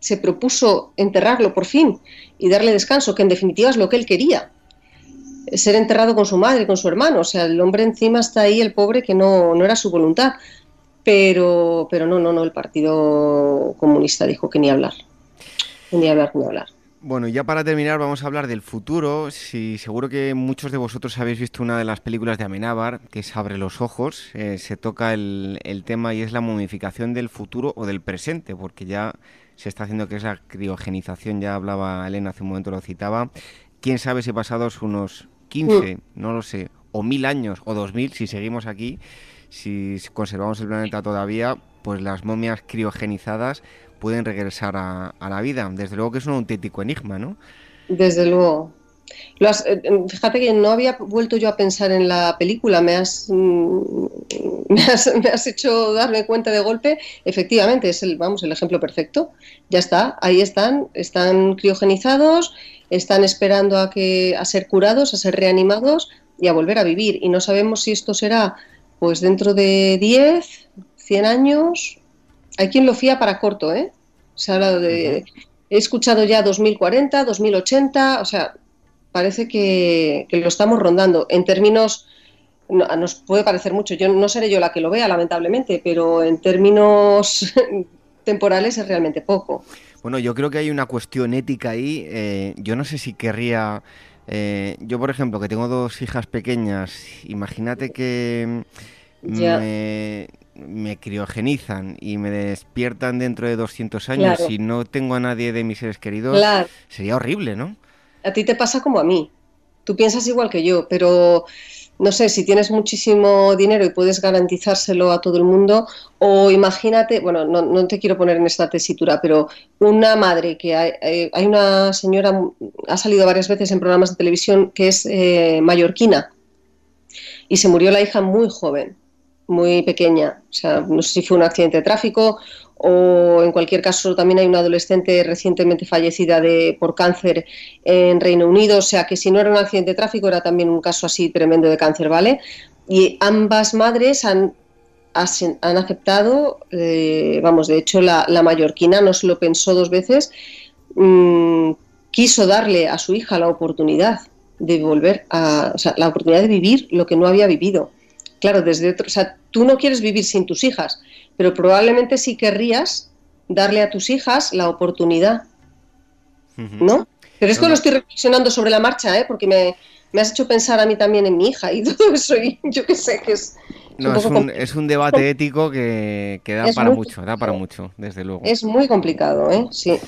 se propuso enterrarlo por fin y darle descanso, que en definitiva es lo que él quería, ser enterrado con su madre, con su hermano, o sea, el hombre encima está ahí, el pobre, que no, no era su voluntad, pero, pero no, no, no, el Partido Comunista dijo que ni hablar, ni hablar, ni hablar. Bueno, ya para terminar vamos a hablar del futuro. Si, seguro que muchos de vosotros habéis visto una de las películas de Amenábar, que es Abre los ojos. Eh, se toca el, tema y es la momificación del futuro o del presente, porque ya se está haciendo que es la criogenización. Ya hablaba Elena hace un momento, lo citaba. Quién sabe si pasados unos 15, no lo sé, o mil años o dos mil, si seguimos aquí, si conservamos el planeta todavía, pues las momias criogenizadas pueden regresar a, la vida. Desde luego que es un auténtico enigma, ¿no? Desde luego. Eh, fíjate que no había vuelto yo a pensar en la película, me has, mm, [laughs] me has, hecho darme cuenta de golpe. Efectivamente, es el, vamos, el ejemplo perfecto. Ya está, ahí están, están criogenizados, están esperando a, que, a ser curados, a ser reanimados y a volver a vivir. Y no sabemos si esto será pues dentro de 10, 100 años hay quien lo fía para corto, ¿eh? Se ha hablado de... He escuchado ya 2040, 2080, o sea, parece que, lo estamos rondando. En términos, nos puede parecer mucho, yo no seré yo la que lo vea, lamentablemente, pero en términos [laughs] temporales es realmente poco. Bueno, yo creo que hay una cuestión ética ahí. Eh, yo no sé si querría... Eh, yo, por ejemplo, que tengo dos hijas pequeñas, imagínate que me, me criogenizan y me despiertan dentro de 200 años y no tengo a nadie de mis seres queridos, sería horrible, ¿no? A ti te pasa como a mí. Tú piensas igual que yo, pero no sé, si tienes muchísimo dinero y puedes garantizárselo a todo el mundo, o imagínate, bueno, no, te quiero poner en esta tesitura, pero una madre que hay, eh, hay, una señora, ha salido varias veces en programas de televisión que es eh, mallorquina y se murió la hija muy joven, muy pequeña, o sea, no sé si fue un accidente de tráfico o en cualquier caso también hay una adolescente recientemente fallecida de, por cáncer en Reino Unido, o sea que si no era un accidente de tráfico era también un caso así tremendo de cáncer, ¿vale? Y ambas madres han, han aceptado, eh, vamos, de hecho la, la, mallorquina no se lo pensó dos veces, mm, quiso darle a su hija la oportunidad de volver a, o sea, la oportunidad de vivir lo que no había vivido. Claro, desde otro, o sea, tú no quieres vivir sin tus hijas, pero probablemente sí querrías darle a tus hijas la oportunidad, ¿no? Pero esto lo estoy reflexionando sobre la marcha, ¿eh? porque me, has hecho pensar a mí también en mi hija y [laughs] todo eso, y yo que sé que es... No, es, un, debate ético que, da para mucho, da para mucho, desde luego. Es muy complicado, ¿eh? Sí.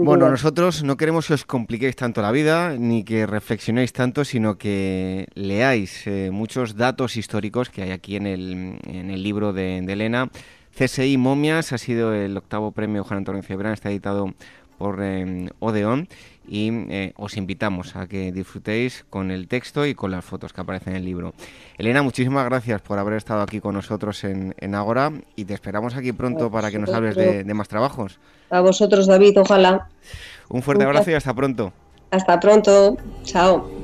Bueno, nosotros no queremos que os compliquéis tanto la vida, ni que reflexionéis tanto, sino que leáis eh, muchos datos históricos que hay aquí en el, en el libro de, Elena. CSI Momias ha sido el octavo premio Juan Antonio Cebrán, está editado por eh, Odeón y eh, os invitamos a que disfrutéis con el texto y con las fotos que aparecen en el libro. Elena, muchísimas gracias por haber estado aquí con nosotros en, en Ágora y te esperamos aquí pronto para que nos hables de, de más trabajos. A vosotros, David, ojalá. Un fuerte abrazo y hasta pronto. Hasta pronto. Chao.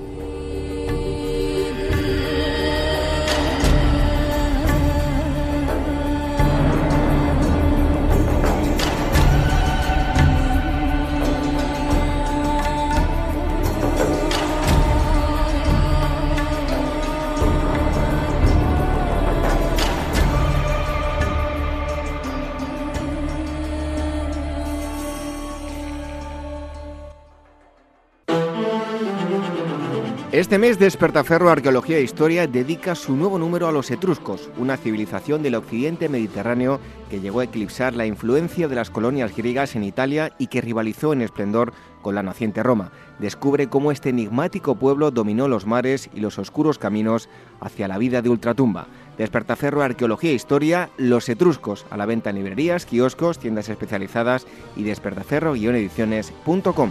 Este mes Despertaferro Arqueología e Historia dedica su nuevo número a los etruscos, una civilización del occidente mediterráneo que llegó a eclipsar la influencia de las colonias griegas en Italia y que rivalizó en esplendor con la naciente Roma. Descubre cómo este enigmático pueblo dominó los mares y los oscuros caminos hacia la vida de ultratumba. Despertaferro Arqueología e Historia, Los Etruscos, a la venta en librerías, kioscos, tiendas especializadas y despertaferro-ediciones.com.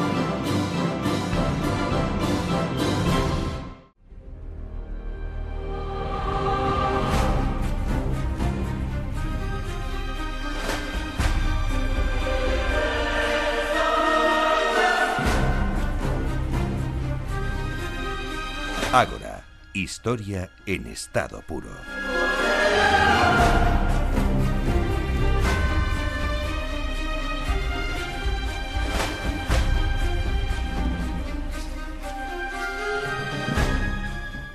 historia en estado puro.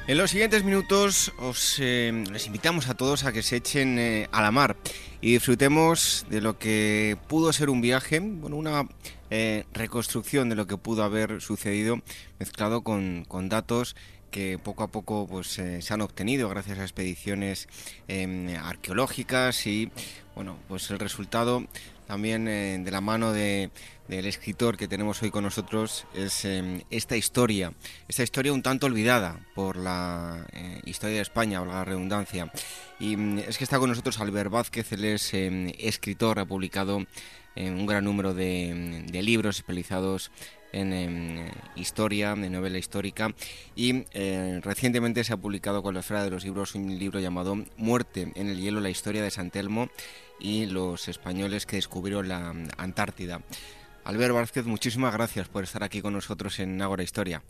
En los siguientes minutos os eh, les invitamos a todos a que se echen eh, a la mar y disfrutemos de lo que pudo ser un viaje, bueno, una eh, reconstrucción de lo que pudo haber sucedido mezclado con, con datos que poco a poco pues, eh, se han obtenido gracias a expediciones em, arqueológicas y bueno, pues el resultado también eh, de la mano de, del escritor que tenemos hoy con nosotros es em, esta historia, esta historia un tanto olvidada por la eh, historia de España, valga la redundancia. Y mm, es que está con nosotros Albert Vázquez, él es em, escritor, ha publicado un gran número de, libros especializados en, historia, en novela histórica y recientemente se ha publicado con la esfera de los libros un libro llamado Muerte en el hielo, la historia de San Telmo y los españoles que descubrieron la Antártida. Albert Vázquez, muchísimas gracias por estar aquí con nosotros en Ágora Historia.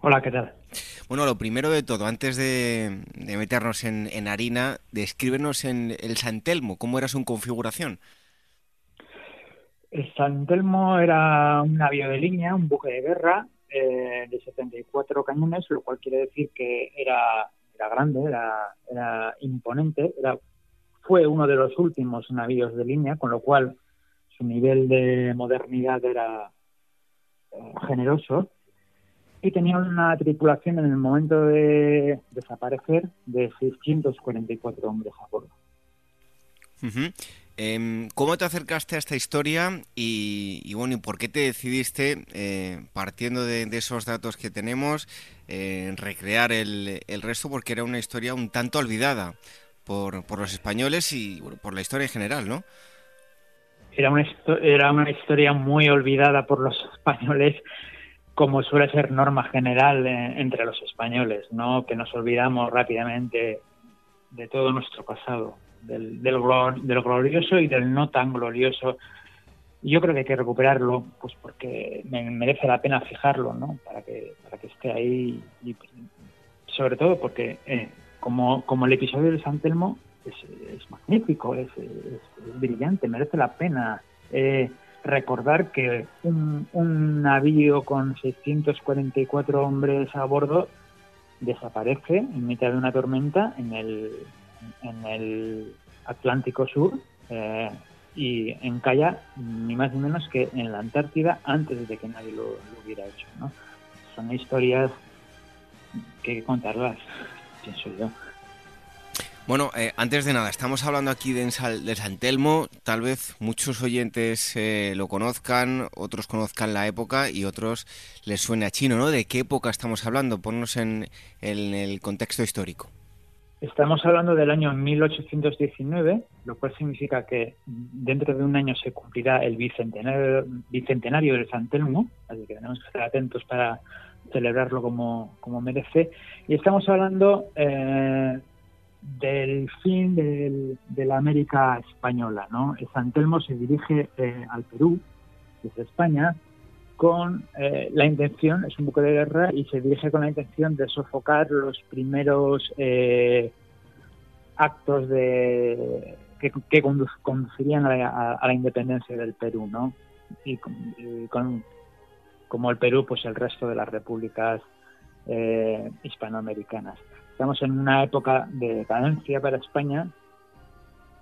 Hola, ¿qué tal? Bueno, lo primero de todo, antes de, meternos en, harina, descríbenos en el San Telmo, ¿cómo era su configuración? El San Telmo era un navío de línea, un buque de guerra eh, de 74 cañones, lo cual quiere decir que era, era grande, era, era imponente, era, fue uno de los últimos navíos de línea, con lo cual su nivel de modernidad era eh, generoso y tenía una tripulación en el momento de desaparecer de 644 hombres a bordo. Em, ¿Cómo te acercaste a esta historia y, bueno, y por qué te decidiste, eh, partiendo de, esos datos que tenemos, eh, recrear el, resto? Porque era una historia un tanto olvidada por, por los españoles y por la historia en general, ¿no? Era una, era una historia muy olvidada por los españoles como suele ser norma general entre los españoles, ¿no? que nos olvidamos rápidamente de todo nuestro pasado, del, del, glorioso y del no tan glorioso. Yo creo que hay que recuperarlo, pues porque me merece la pena fijarlo, ¿no? Para que, para que esté ahí y sobre todo porque eh, como, como el episodio de San Telmo es, es magnífico, es, es, brillante, merece la pena. Eh, recordar que un, un navío con 644 hombres a bordo desaparece en mitad de una tormenta en el, en el Atlántico Sur eh, y encalla ni más ni menos que en la Antártida antes de que nadie lo, hubiera hecho. ¿no? Son historias que contarlas, pienso yo. Bueno, eh, antes de nada, estamos hablando aquí de, de San Telmo. Tal vez muchos oyentes eh, lo conozcan, otros conozcan la época y otros les suene a chino, ¿no? ¿De qué época estamos hablando? Ponnos en, el contexto histórico. Estamos hablando del año 1819, lo cual significa que dentro de un año se cumplirá el bicentenario, bicentenario del San Telmo, así que tenemos que estar atentos para celebrarlo como, como merece. Y estamos hablando eh, del fin de la América española. ¿no? San Telmo se dirige eh, al Perú, desde España, con eh, la intención, es un buque de guerra, y se dirige con la intención de sofocar los primeros eh, actos de que, conducirían a la, independencia del Perú, ¿no? Y, con, como el Perú, pues el resto de las repúblicas hispanoamericanas. Estamos en una época de decadencia para España,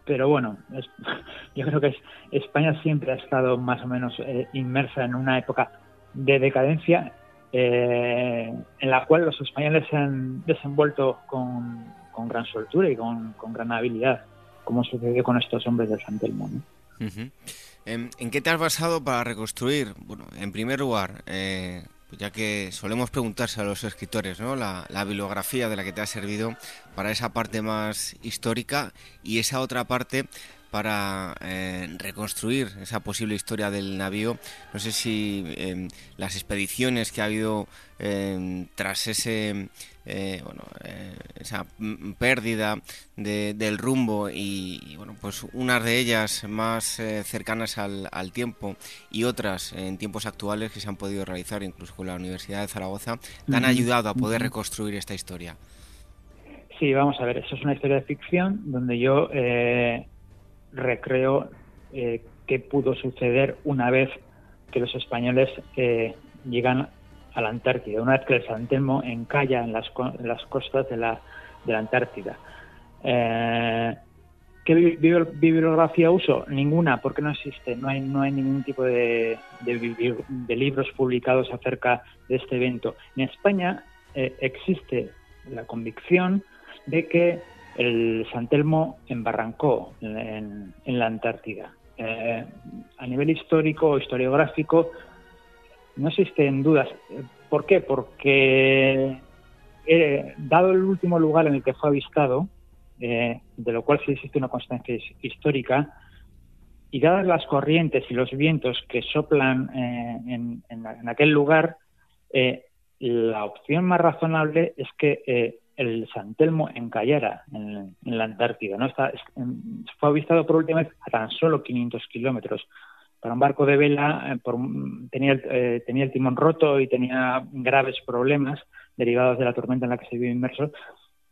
pero bueno, [laughs] yo creo que España siempre ha estado más o menos eh, inmersa en una época de decadencia eh, en la cual los españoles se han desenvuelto con, gran soltura y con, gran habilidad, como sucedió con estos hombres del San Telmo. ¿En, ¿En, qué te has basado para reconstruir? Bueno, en primer lugar, eh, ya que solemos preguntarse a los escritores, ¿no? La, bibliografía de la que te ha servido para esa parte más histórica y esa otra parte para eh, reconstruir esa posible historia del navío. No sé si em, las expediciones que ha habido em, tras ese eh, bueno, eh, esa pérdida del rumbo y, bueno, pues unas de ellas más eh, cercanas al, tiempo y otras en tiempos actuales que se han podido realizar incluso con la Universidad de Zaragoza, te han ayudado a poder reconstruir esta historia. Sí, vamos a ver, eso es una historia de ficción donde yo recreo qué pudo suceder una vez que los españoles llegan a la Antártida, una vez que el San Telmo encalla en las, las costas de la, de la Antártida. Eh, ¿Qué bibliografía uso? Ninguna, porque no existe, no hay, no hay ningún tipo de, de, libros publicados acerca de este evento. En España eh, existe la convicción de que el San Telmo embarrancó en, en la Antártida. Eh, a nivel histórico o historiográfico, no existen dudas. ¿Por qué? Porque eh, dado el último lugar en el que fue avistado, eh, de lo cual sí existe una constancia histórica, y dadas las corrientes y los vientos que soplan eh, en, aquel lugar, la opción más razonable es que el San Telmo encallara en, la Antártida. ¿no? Está, fue avistado por última vez a tan solo 500 kilómetros. Para un barco de vela tenía, tenía el timón roto y tenía graves problemas derivados de la tormenta en la que se vio inmerso,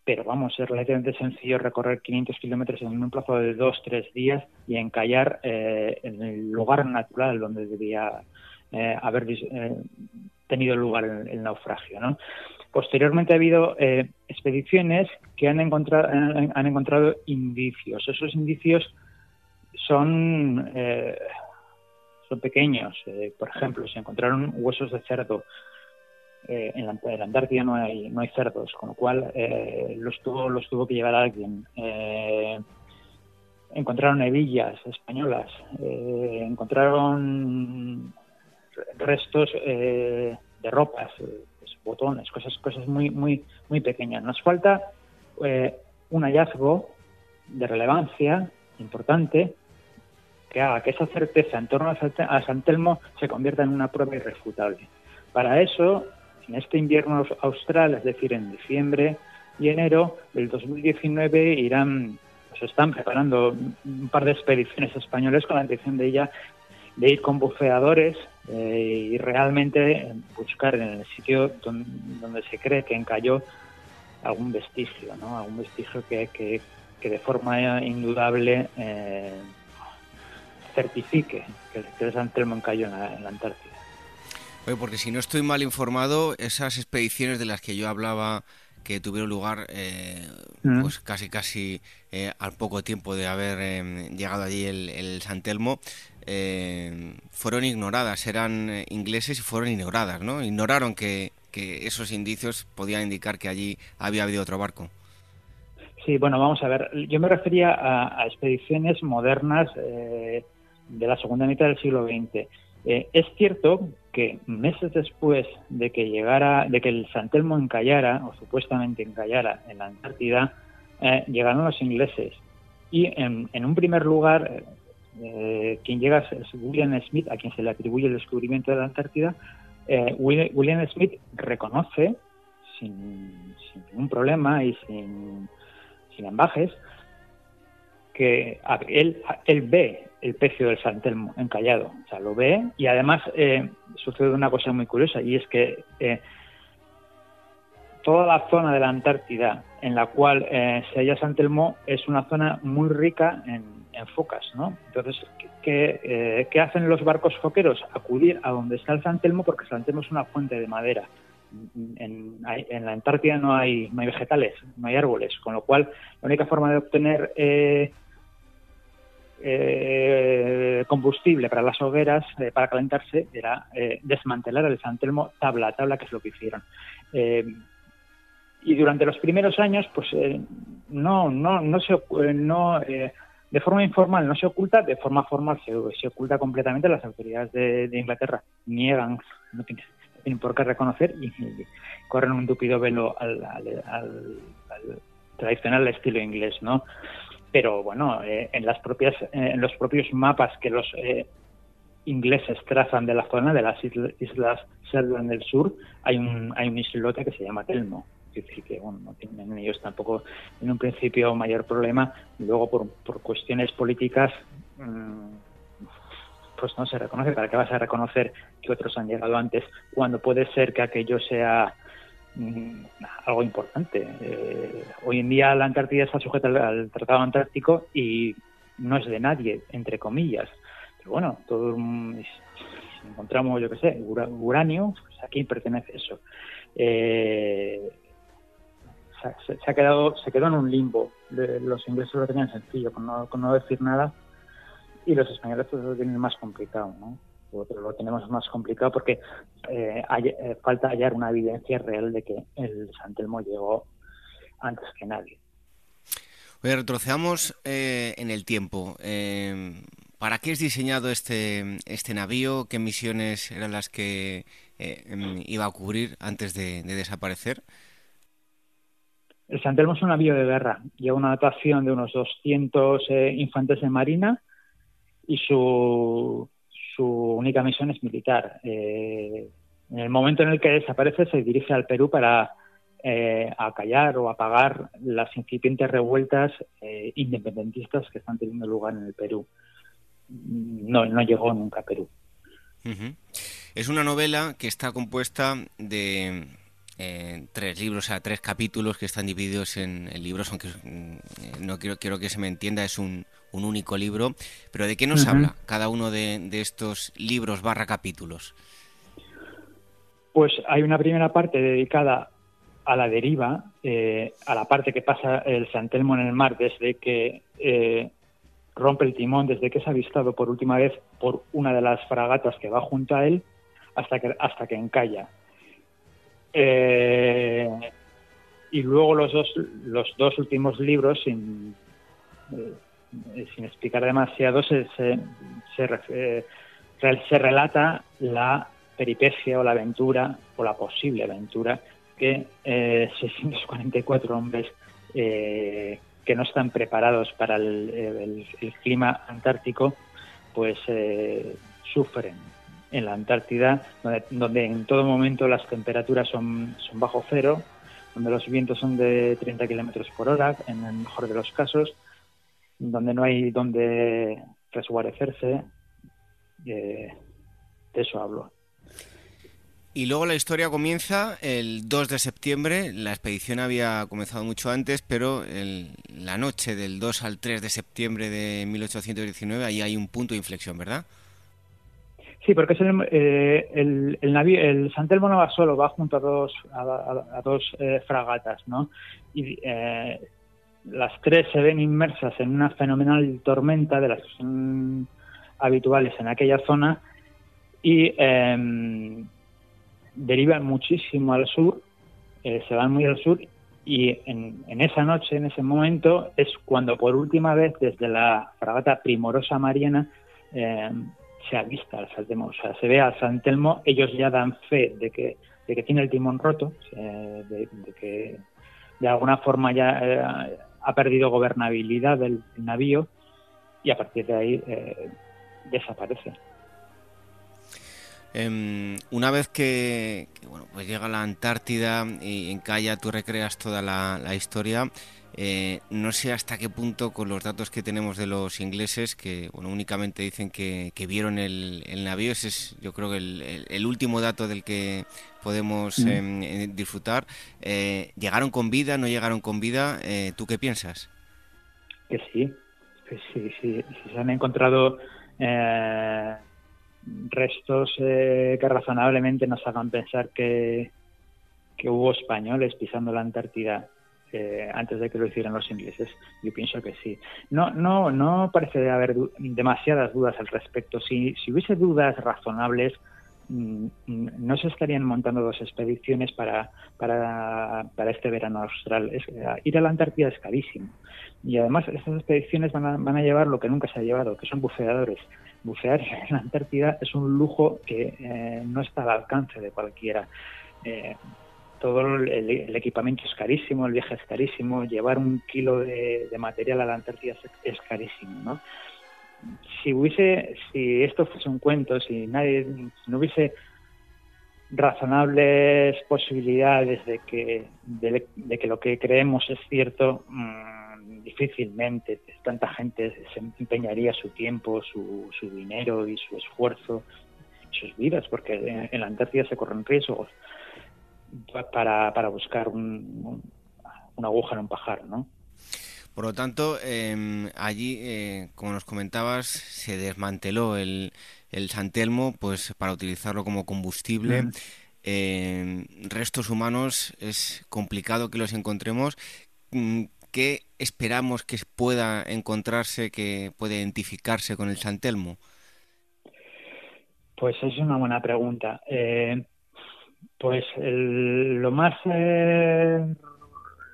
pero vamos, es relativamente sencillo recorrer 500 kilómetros en un plazo de dos, tres días y encallar eh, en el lugar natural donde debía eh, haber eh, tenido lugar el, naufragio. Posteriormente ha habido expediciones que han encontrado, han encontrado indicios. Esos indicios son, son pequeños. por ejemplo, se encontraron huesos de cerdo, eh, en, la, Antártida no hay, no hay cerdos, con lo cual eh, los, tuvo, los tuvo que llevar alguien. Eh, encontraron hebillas españolas, encontraron restos de ropas, pues, botones, cosas, cosas muy, muy, muy pequeñas. Nos falta un hallazgo de relevancia importante que haga que esa certeza en torno a San Telmo se convierta en una prueba irrefutable. Para eso en este invierno austral, es decir, en diciembre y enero del 2019, irán, pues están preparando un par de expediciones españoles con la intención de ella de ir con bufeadores eh, y realmente buscar en el sitio donde, se cree que encalló algún vestigio, ¿no? algún vestigio que, que, de forma indudable eh, certifique que, el San Telmo encalló en la Antártida. Oye, porque si no estoy mal informado, esas expediciones de las que yo hablaba que tuvieron lugar eh, mm. pues casi casi eh, al poco tiempo de haber em, llegado allí el, el San Telmo eh, fueron ignoradas, eran ingleses y fueron ignoradas, ¿no? Ignoraron que, que, esos indicios podían indicar que allí había habido otro barco. Sí, bueno, vamos a ver, yo me refería a, a expediciones modernas de la segunda mitad del siglo XX. es cierto que meses después de que llegara, de que el San Telmo encallara, o supuestamente encallara en la Antártida, eh, llegaron los ingleses. Y en, un primer lugar, eh, quien llega es William Smith, a quien se le atribuye el descubrimiento de la Antártida. Eh, William Smith reconoce, sin, ningún problema y sin, sin ambajes, que él, él ve el pecio del San Telmo encallado. O sea, lo ve y además eh, sucede una cosa muy curiosa y es que eh, toda la zona de la Antártida en la cual eh, se halla San Telmo es una zona muy rica en, focas, ¿no? Entonces, ¿qué, ¿qué, hacen los barcos foqueros? Acudir a donde está el San Telmo porque San Telmo es una fuente de madera. En, en, la Antártida no hay, no hay vegetales, no hay árboles, con lo cual la única forma de obtener eh, combustible para las hogueras, eh, para calentarse, era eh, desmantelar el San Telmo tabla a tabla, que es lo que hicieron. y durante los primeros años, pues no, no, no se, no, de forma informal no se oculta, de forma formal se, se oculta completamente. Las autoridades de, Inglaterra niegan, no tienen, por qué reconocer y, corren un tupido velo al, al, al tradicional estilo inglés, ¿no? Pero bueno, eh, en las propias, eh, en los propios mapas que los eh, ingleses trazan de la zona de las islas, Shetland del Sur, hay un, hay un islote que se llama Telmo. Es decir, que bueno, no tienen ellos tampoco en un principio mayor problema. Luego, por, por cuestiones políticas, mm, pues no se reconoce. ¿Para qué vas a reconocer que otros han llegado antes cuando puede ser que aquello sea algo importante. Eh, hoy en día la Antártida está sujeta al, Tratado Antártico y no es de nadie, entre comillas. Pero bueno, todo, encontramos, yo qué sé, uranio, pues aquí pertenece eso. Eh, se, ha quedado, se quedó en un limbo. Los ingleses lo tenían sencillo, con no, con no decir nada, y los españoles pues, lo tienen más complicado, ¿no? Lo tenemos más complicado porque eh, eh, falta hallar una evidencia real de que el San Telmo llegó antes que nadie. Oye, retrocedamos eh, en el tiempo. ¿Para qué es diseñado este, este navío? ¿Qué misiones eran las que em, iba a cubrir antes de, desaparecer? El San Telmo es un navío de guerra. Lleva una dotación de unos 200 infantes de marina y su, su única misión es militar. Eh, en el momento en el que desaparece se dirige al Perú para eh, acallar o apagar las incipientes revueltas eh, independentistas que están teniendo lugar en el Perú. No, no llegó nunca a Perú. Es una novela que está compuesta de eh, tres libros, o sea, tres capítulos que están divididos en, libros, aunque mm, no quiero, quiero que se me entienda, es un, un único libro. Pero ¿de qué nos habla cada uno de, estos libros barra capítulos? Pues hay una primera parte dedicada a la deriva, eh, a la parte que pasa el Santelmo en el mar desde que eh, rompe el timón, desde que es avistado por última vez por una de las fragatas que va junto a él, hasta que, hasta que encalla. Eh, y luego los dos, los dos últimos libros, sin, sin explicar demasiado, se, se, se, se, relata la peripecia o la aventura, o la posible aventura, que 644 eh, hombres que no están preparados para el, clima antártico, pues sufren en la Antártida, donde, en todo momento las temperaturas son, son bajo cero, donde los vientos son de 30 kilómetros por hora, en el mejor de los casos, donde no hay donde resguarecerse. Eh, de eso hablo. Y luego la historia comienza el 2 de septiembre. La expedición había comenzado mucho antes, pero la noche del 2 al 3 de septiembre de 1819, ahí hay un punto de inflexión, ¿verdad? Sí, porque es el, eh, el, el, navío, el Santelmo no va solo, va junto a dos, a, dos eh, fragatas, ¿no? Y eh, las tres se ven inmersas en una fenomenal tormenta de las que son habituales en aquella zona y em, derivan muchísimo al sur, se van muy al sur y en, en, esa noche, en ese momento, es cuando por última vez desde la fragata Primorosa Mariana em, se avista al Santelmo, o sea, se ve al Santelmo, ellos ya dan fe de que, de que tiene el timón roto, de, que de alguna forma ya eh, ha perdido gobernabilidad del navío y a partir de ahí eh, desaparece. Em, una vez que, bueno, pues llega la Antártida y en Calla tú recreas toda la historia, eh, no sé hasta qué punto con los datos que tenemos de los ingleses, que bueno, únicamente dicen que, vieron el, navío, ese es yo creo que el, último dato del que podemos mm. em, eh, disfrutar. Eh, ¿Llegaron con vida, no llegaron con vida? ¿Tú qué piensas? Que sí, que sí, sí, se han encontrado restos que razonablemente nos hagan pensar que, que hubo españoles pisando la Antártida eh, antes de que lo hicieran los ingleses. Yo pienso que sí. No, no, no parece haber demasiadas dudas al respecto. Si, si hubiese dudas razonables, mm, mm, no se estarían montando dos expediciones para, para, este verano austral. Eh, ir a la Antártida es carísimo. Y además estas expediciones van a, van a llevar lo que nunca se ha llevado, que son buceadores. Bucear [laughs] en la Antártida es un lujo que eh, no está al alcance de cualquiera todo el, equipamiento es carísimo, el viaje es carísimo, llevar un kilo de, material a la Antártida es, carísimo, ¿no? Si hubiese, si esto fuese un cuento, si nadie, no hubiese razonables posibilidades de que, de, que lo que creemos es cierto, mm, difícilmente tanta gente se empeñaría su tiempo, su, su dinero y su esfuerzo, sus vidas, porque en la Antártida se corren riesgos para, para buscar un, una aguja en un pajar, ¿no? Por lo tanto, em, allí, eh, como nos comentabas, se desmanteló el, el Santelmo pues, para utilizarlo como combustible. Em, restos humanos es complicado que los encontremos. Mm, ¿Qué esperamos que pueda encontrarse, que pueda identificarse con el Santelmo? Pues es una buena pregunta. Eh, pues lo más eh,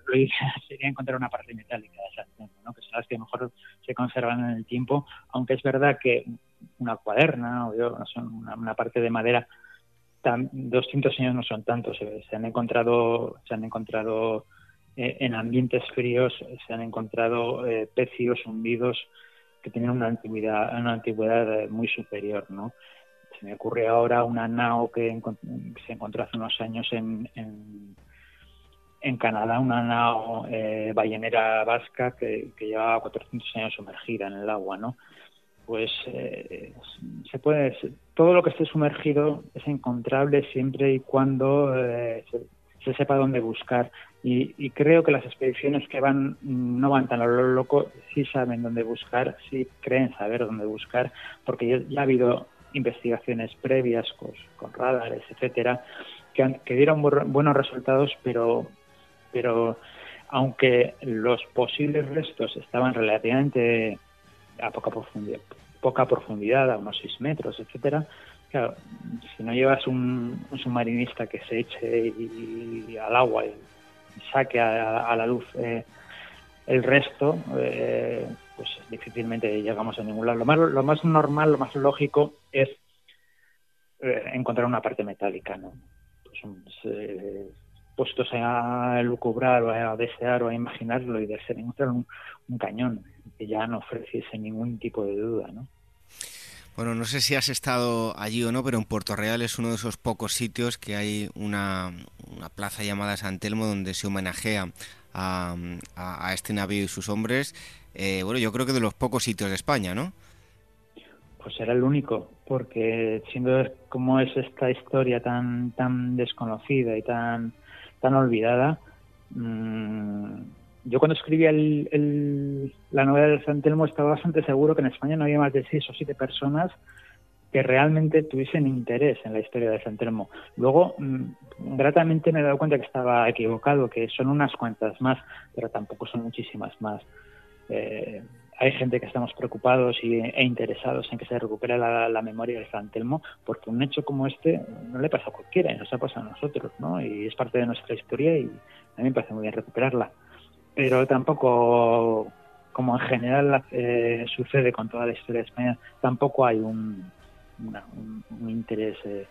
lo [laughs] sería encontrar una parte metálica de esas ¿no? que son las que mejor se conservan en el tiempo, aunque es verdad que una cuaderna o una, parte de madera, tan, 200 años no son tantos, se, han encontrado, se han encontrado eh, en ambientes fríos, se han encontrado eh, pecios hundidos que tienen una antigüedad, una antigüedad muy superior, ¿no? Se me ocurre ahora una nao que, se encontró hace unos años en, en, Canadá, una nao eh, ballenera vasca que, que, llevaba 400 años sumergida en el agua, ¿no? Pues eh, se puede, todo lo que esté sumergido es encontrable siempre y cuando eh, se, sepa dónde buscar. Y, creo que las expediciones que van no van tan a lo loco, sí saben dónde buscar, sí creen saber dónde buscar, porque ya ha habido investigaciones previas con, radares, etcétera, que, que dieron buenos resultados, pero, pero aunque los posibles restos estaban relativamente a poca profundidad, poca profundidad, a unos 6 metros, etcétera, claro, si no llevas un, submarinista que se eche al agua y, saque a, la luz eh, el resto, eh, pues difícilmente llegamos a ningún lado. Lo más, lo más normal, lo más lógico es eh, encontrar una parte metálica, ¿no? Pues, eh, puestos a lucubrar o a desear o a imaginarlo y de ser encontrar un, cañón que ya no ofreciese ningún tipo de duda, ¿no? Bueno, no sé si has estado allí o no, pero en Puerto Real es uno de esos pocos sitios que hay una, una plaza llamada San Telmo donde se homenajea a, este navío y sus hombres. Eh, bueno, yo creo que de los pocos sitios de España, ¿no? Pues era el único, porque siendo como es esta historia tan tan desconocida y tan tan olvidada, mmm, yo cuando escribía el, la novela del San Telmo estaba bastante seguro que en España no había más de seis o siete personas que realmente tuviesen interés en la historia de San Telmo. Luego, mm, gratamente me he dado cuenta que estaba equivocado, que son unas cuantas más, pero tampoco son muchísimas más. Eh, hay gente que estamos preocupados y, e interesados en que se recupere la, memoria de San Telmo, porque un hecho como este no le pasa a cualquiera, nos ha pasado a nosotros, ¿no? Y es parte de nuestra historia y a mí me parece muy bien recuperarla. Pero tampoco, como en general eh, sucede con toda la historia de España, tampoco hay un, un, interés eh,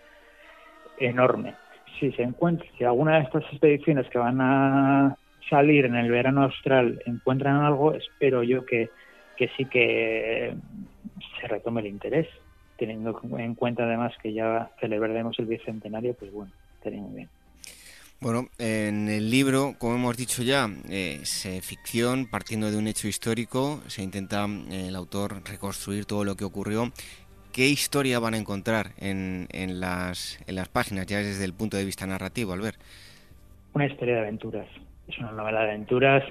enorme. Si se encuentra, si alguna de estas expediciones que van a salir en el verano austral encuentran algo, espero yo que, que sí que se retome el interés, teniendo en cuenta además que ya celebraremos el bicentenario, pues bueno, estaría muy bien. Bueno, en el libro, como hemos dicho ya, es eh, ficción, partiendo de un hecho histórico, se intenta eh, el autor reconstruir todo lo que ocurrió ¿Qué historia van a encontrar en, en, las, en las páginas, ya desde el punto de vista narrativo, Albert? Una historia de aventuras. Es una novela de aventuras.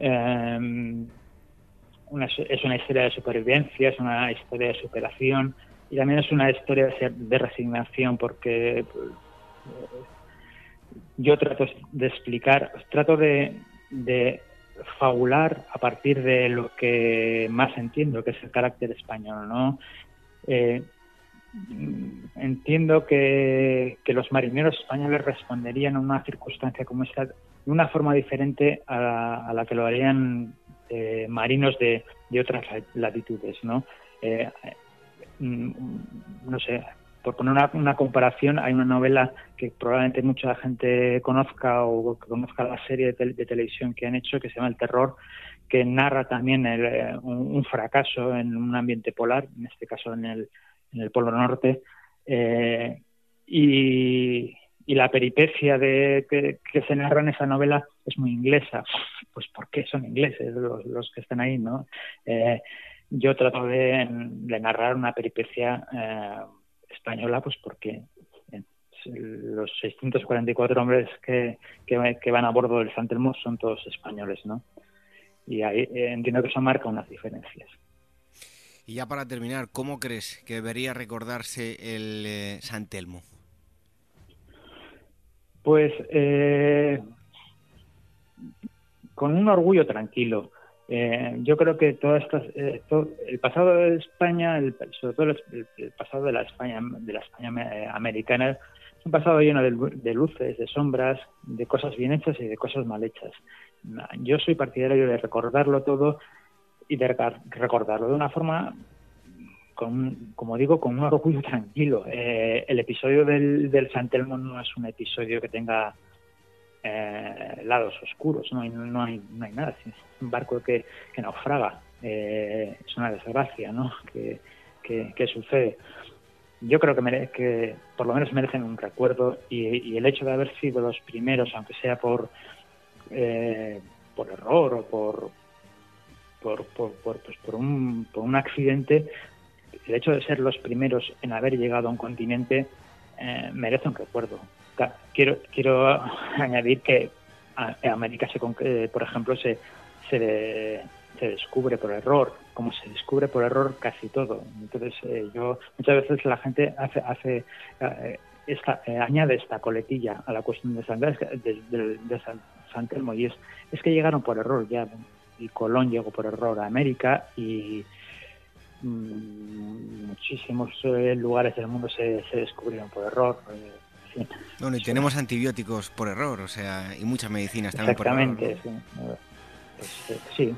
Em, es una historia de supervivencia, es una historia de superación y también es una historia de, resignación porque eh, yo trato de explicar, trato de, de fabular a partir de lo que más entiendo, que es el carácter español, ¿no? Eh, entiendo que, los marineros españoles responderían a una circunstancia como esta de una forma diferente a la, que lo harían eh, marinos de, otras latitudes, ¿no? Eh, mm, no sé, por poner una, comparación, hay una novela que probablemente mucha gente conozca o que conozca la serie de, televisión que han hecho que se llama El Terror, que narra también eh, un, fracaso en un ambiente polar, en este caso en el, en el Polo Norte, eh, y, la peripecia de, que, se narra en esa novela es muy inglesa. Pues ¿por qué son ingleses los, que están ahí? no eh, Yo trato de, narrar una peripecia española, pues porque los 644 hombres que, que, van a bordo del San Telmo son todos españoles, ¿no? y ahí eh, entiendo que eso marca unas diferencias. Y ya para terminar, ¿cómo crees que debería recordarse el eh, San Telmo? Pues eh, con un orgullo tranquilo. Yo creo que todo esto, el pasado de España, el, sobre todo el, pasado de la España, de la España americana, es un pasado lleno de luces, de sombras, de cosas bien hechas y de cosas mal hechas yo soy partidario de recordarlo todo y de recordarlo de una forma, con, como digo, con un orgullo [laughs] tranquilo. Eh, el episodio del, del Santelmo no es un episodio que tenga eh, lados oscuros, no hay, no, hay, no hay nada, es un barco que, que naufraga. eh, es una desgracia, ¿no? Que, que, sucede. Yo creo que, que por lo menos merecen un recuerdo y, el hecho de haber sido los primeros, aunque sea por eh, por error o por por, por, por, pues por, un, por un accidente, el hecho de ser los primeros en haber llegado a un continente eh, merece un recuerdo. Quiero, quiero [laughs] añadir que América, se, eh, por ejemplo, se, se, se, descubre por error, como se descubre por error casi todo. Entonces, eh, yo muchas veces la gente hace, hace esta, añade esta coletilla a la cuestión de San, de, de, San, Telmo y es, es que llegaron por error ya. Y Colón llegó por error a América y mm, muchísimos lugares del mundo se, se descubrieron por error. Bueno, y tenemos antibióticos por error, o sea, y muchas medicinas también por error. Exactamente, pues, sí.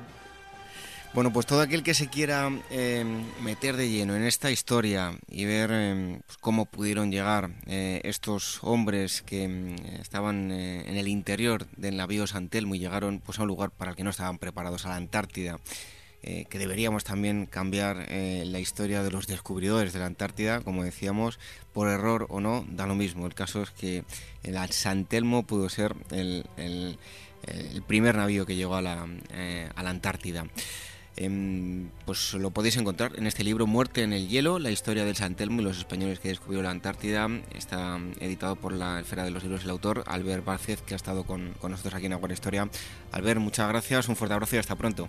Bueno, pues todo aquel que se quiera eh, meter de lleno en esta historia y ver eh, pues cómo pudieron llegar eh, estos hombres que mm, estaban en el interior del navío San Telmo y llegaron pues, a un lugar para el que no estaban preparados, a la Antártida, eh, que deberíamos también cambiar eh, la historia de los descubridores de la Antártida, como decíamos, por error o no, da lo mismo. El caso es que el San Telmo pudo ser el, primer navío que llegó a la, eh, Antártida. Em, pues lo podéis encontrar en este libro Muerte en el hielo, la historia del San Telmo y los españoles que descubrieron la Antártida. Está editado por la Esfera de los Libros el autor Albert Vázquez, que ha estado con, con nosotros aquí en Agua Historia. Albert, muchas gracias, un fuerte abrazo y hasta pronto.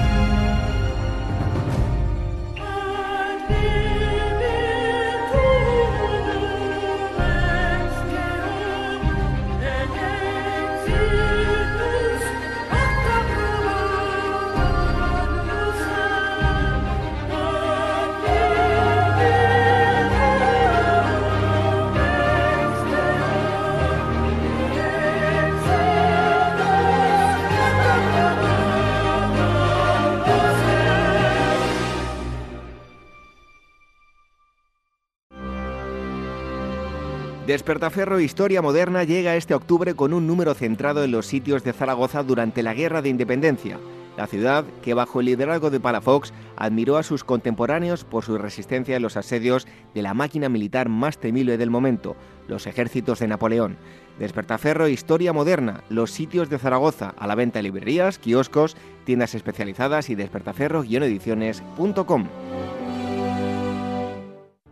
Despertaferro Historia Moderna llega este octubre con un número centrado en los sitios de Zaragoza durante la Guerra de Independencia, la ciudad que bajo el liderazgo de Palafox admiró a sus contemporáneos por su resistencia en los asedios de la máquina militar más temible del momento, los ejércitos de Napoleón. Despertaferro Historia Moderna, los sitios de Zaragoza, a la venta en librerías, kioscos, tiendas especializadas y despertaferro-ediciones.com.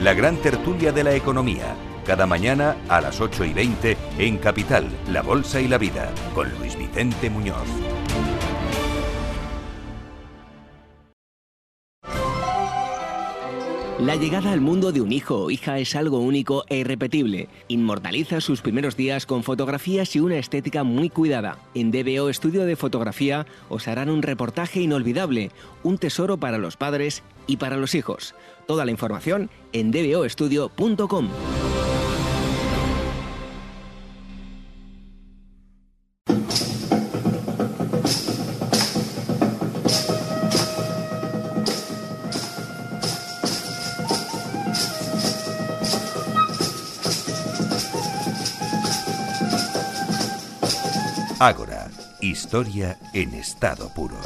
La gran tertulia de la economía, cada mañana a las 8 y 20 en Capital, La Bolsa y la Vida, con Luis Vicente Muñoz. La llegada al mundo de un hijo o hija es algo único e irrepetible. Inmortaliza sus primeros días con fotografías y una estética muy cuidada. En DBO Estudio de Fotografía os harán un reportaje inolvidable, un tesoro para los padres y para los hijos. Toda la información en dboestudio.com. Ágora, historia en estado puro.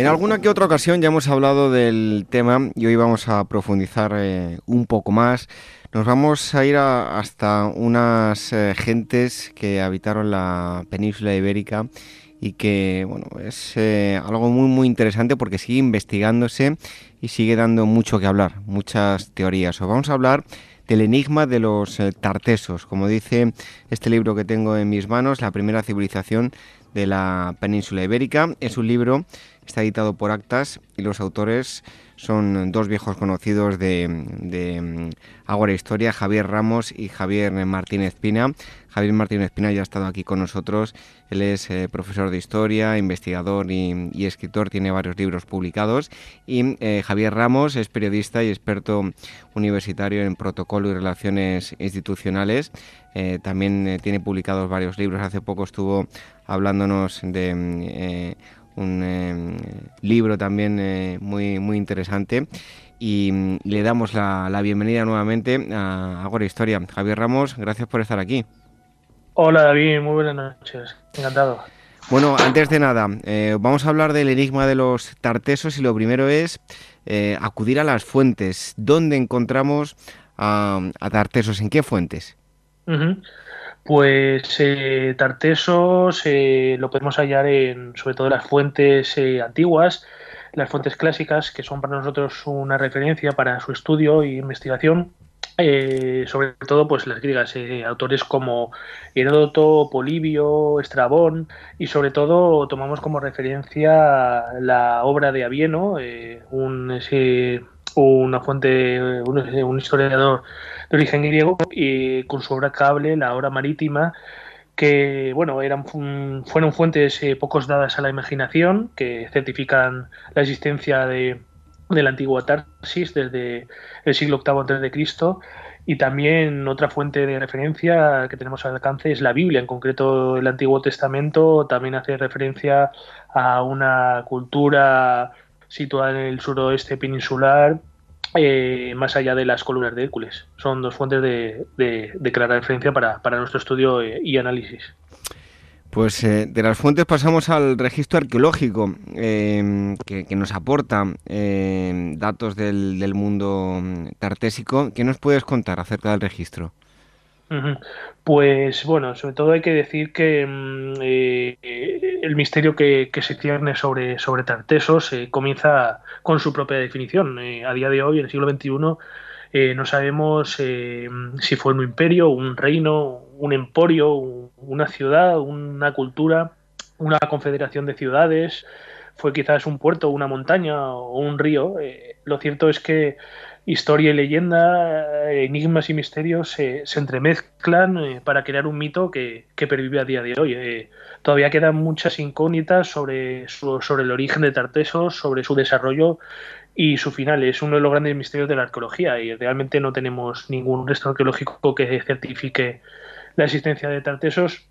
En alguna que otra ocasión ya hemos hablado del tema y hoy vamos a profundizar eh, un poco más. Nos vamos a ir hasta unas eh, gentes que habitaron la península ibérica y que bueno es eh, algo muy muy interesante porque sigue investigándose y sigue dando mucho que hablar, muchas teorías. Os vamos a hablar del enigma de los tartesos, como dice este libro que tengo en mis manos, la primera civilización de la península ibérica. Es un libro está editado por Actas y los autores son dos viejos conocidos de, de mm, Ágora Historia, Javier Ramos y Javier Martínez Pina. Javier Martínez Pina ya ha estado aquí con nosotros. Él es eh, profesor de historia, investigador y, escritor, tiene varios libros publicados. Y eh, Javier Ramos es periodista y experto universitario en protocolo y relaciones institucionales. Eh, también tiene publicados varios libros. Hace poco estuvo hablándonos de mm, un eh, libro también eh, muy, muy interesante. Y mm, le damos la, bienvenida nuevamente a Agora Historia. Javier Ramos, gracias por estar aquí. Hola David, muy buenas noches, encantado. Bueno, antes de nada, eh, vamos a hablar del enigma de los tartesos y lo primero es acudir a las fuentes. ¿Dónde encontramos a, tartesos? ¿En qué fuentes? Pues eh, Tartesos eh, lo podemos hallar en sobre todo las fuentes eh, antiguas, las fuentes clásicas, que son para nosotros una referencia para su estudio e investigación. sobre todo pues las griegas, autores como Heródoto, Polibio, Estrabón y sobre todo tomamos como referencia la obra de Avieno, un, una fuente, un historiador de origen griego y con su obra Cable, la obra marítima, que bueno, eran, fueron fuentes eh, pocos dadas a la imaginación, que certifican la existencia de, la antigua Tarsis desde el siglo VIII de Cristo. Y también otra fuente de referencia que tenemos al alcance es la Biblia, en concreto el Antiguo Testamento también hace referencia a una cultura situada en el suroeste peninsular eh, más allá de las columnas de Hércules. Son dos fuentes de, clara referencia para, nuestro estudio eh, y análisis. Pues eh, de las fuentes pasamos al registro arqueológico, que, nos aporta datos del, del, mundo tartésico. ¿Qué nos puedes contar acerca del registro? Pues bueno, sobre todo hay que decir que mm, eh, el misterio que, se cierne sobre, sobre Tartesos eh, comienza con su propia definición. Eh, a día de hoy, en el siglo XXI, no sabemos si fue un imperio, un reino, un emporio, una ciudad, una cultura, una confederación de ciudades, fue quizás un puerto, una montaña o un río. lo cierto es que historia y leyenda, enigmas y misterios se, entremezclan eh, para crear un mito que, pervive a día de hoy. Eh, todavía quedan muchas incógnitas sobre, sobre el origen de Tartesos, sobre su desarrollo y su final. Es uno de los grandes misterios de la arqueología y realmente no tenemos ningún resto arqueológico que certifique la existencia de Tartesos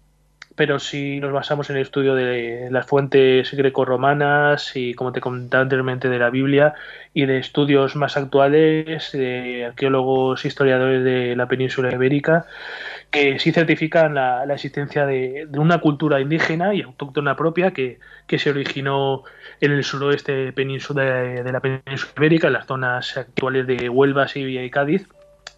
pero si nos basamos en el estudio de las fuentes grecorromanas y, como te comentaba anteriormente, de la Biblia y de estudios más actuales de arqueólogos historiadores de la península ibérica, que sí certifican la, existencia de, una cultura indígena y autóctona propia que, se originó en el suroeste península de, la península ibérica, en las zonas actuales de Huelva, Sevilla y Cádiz,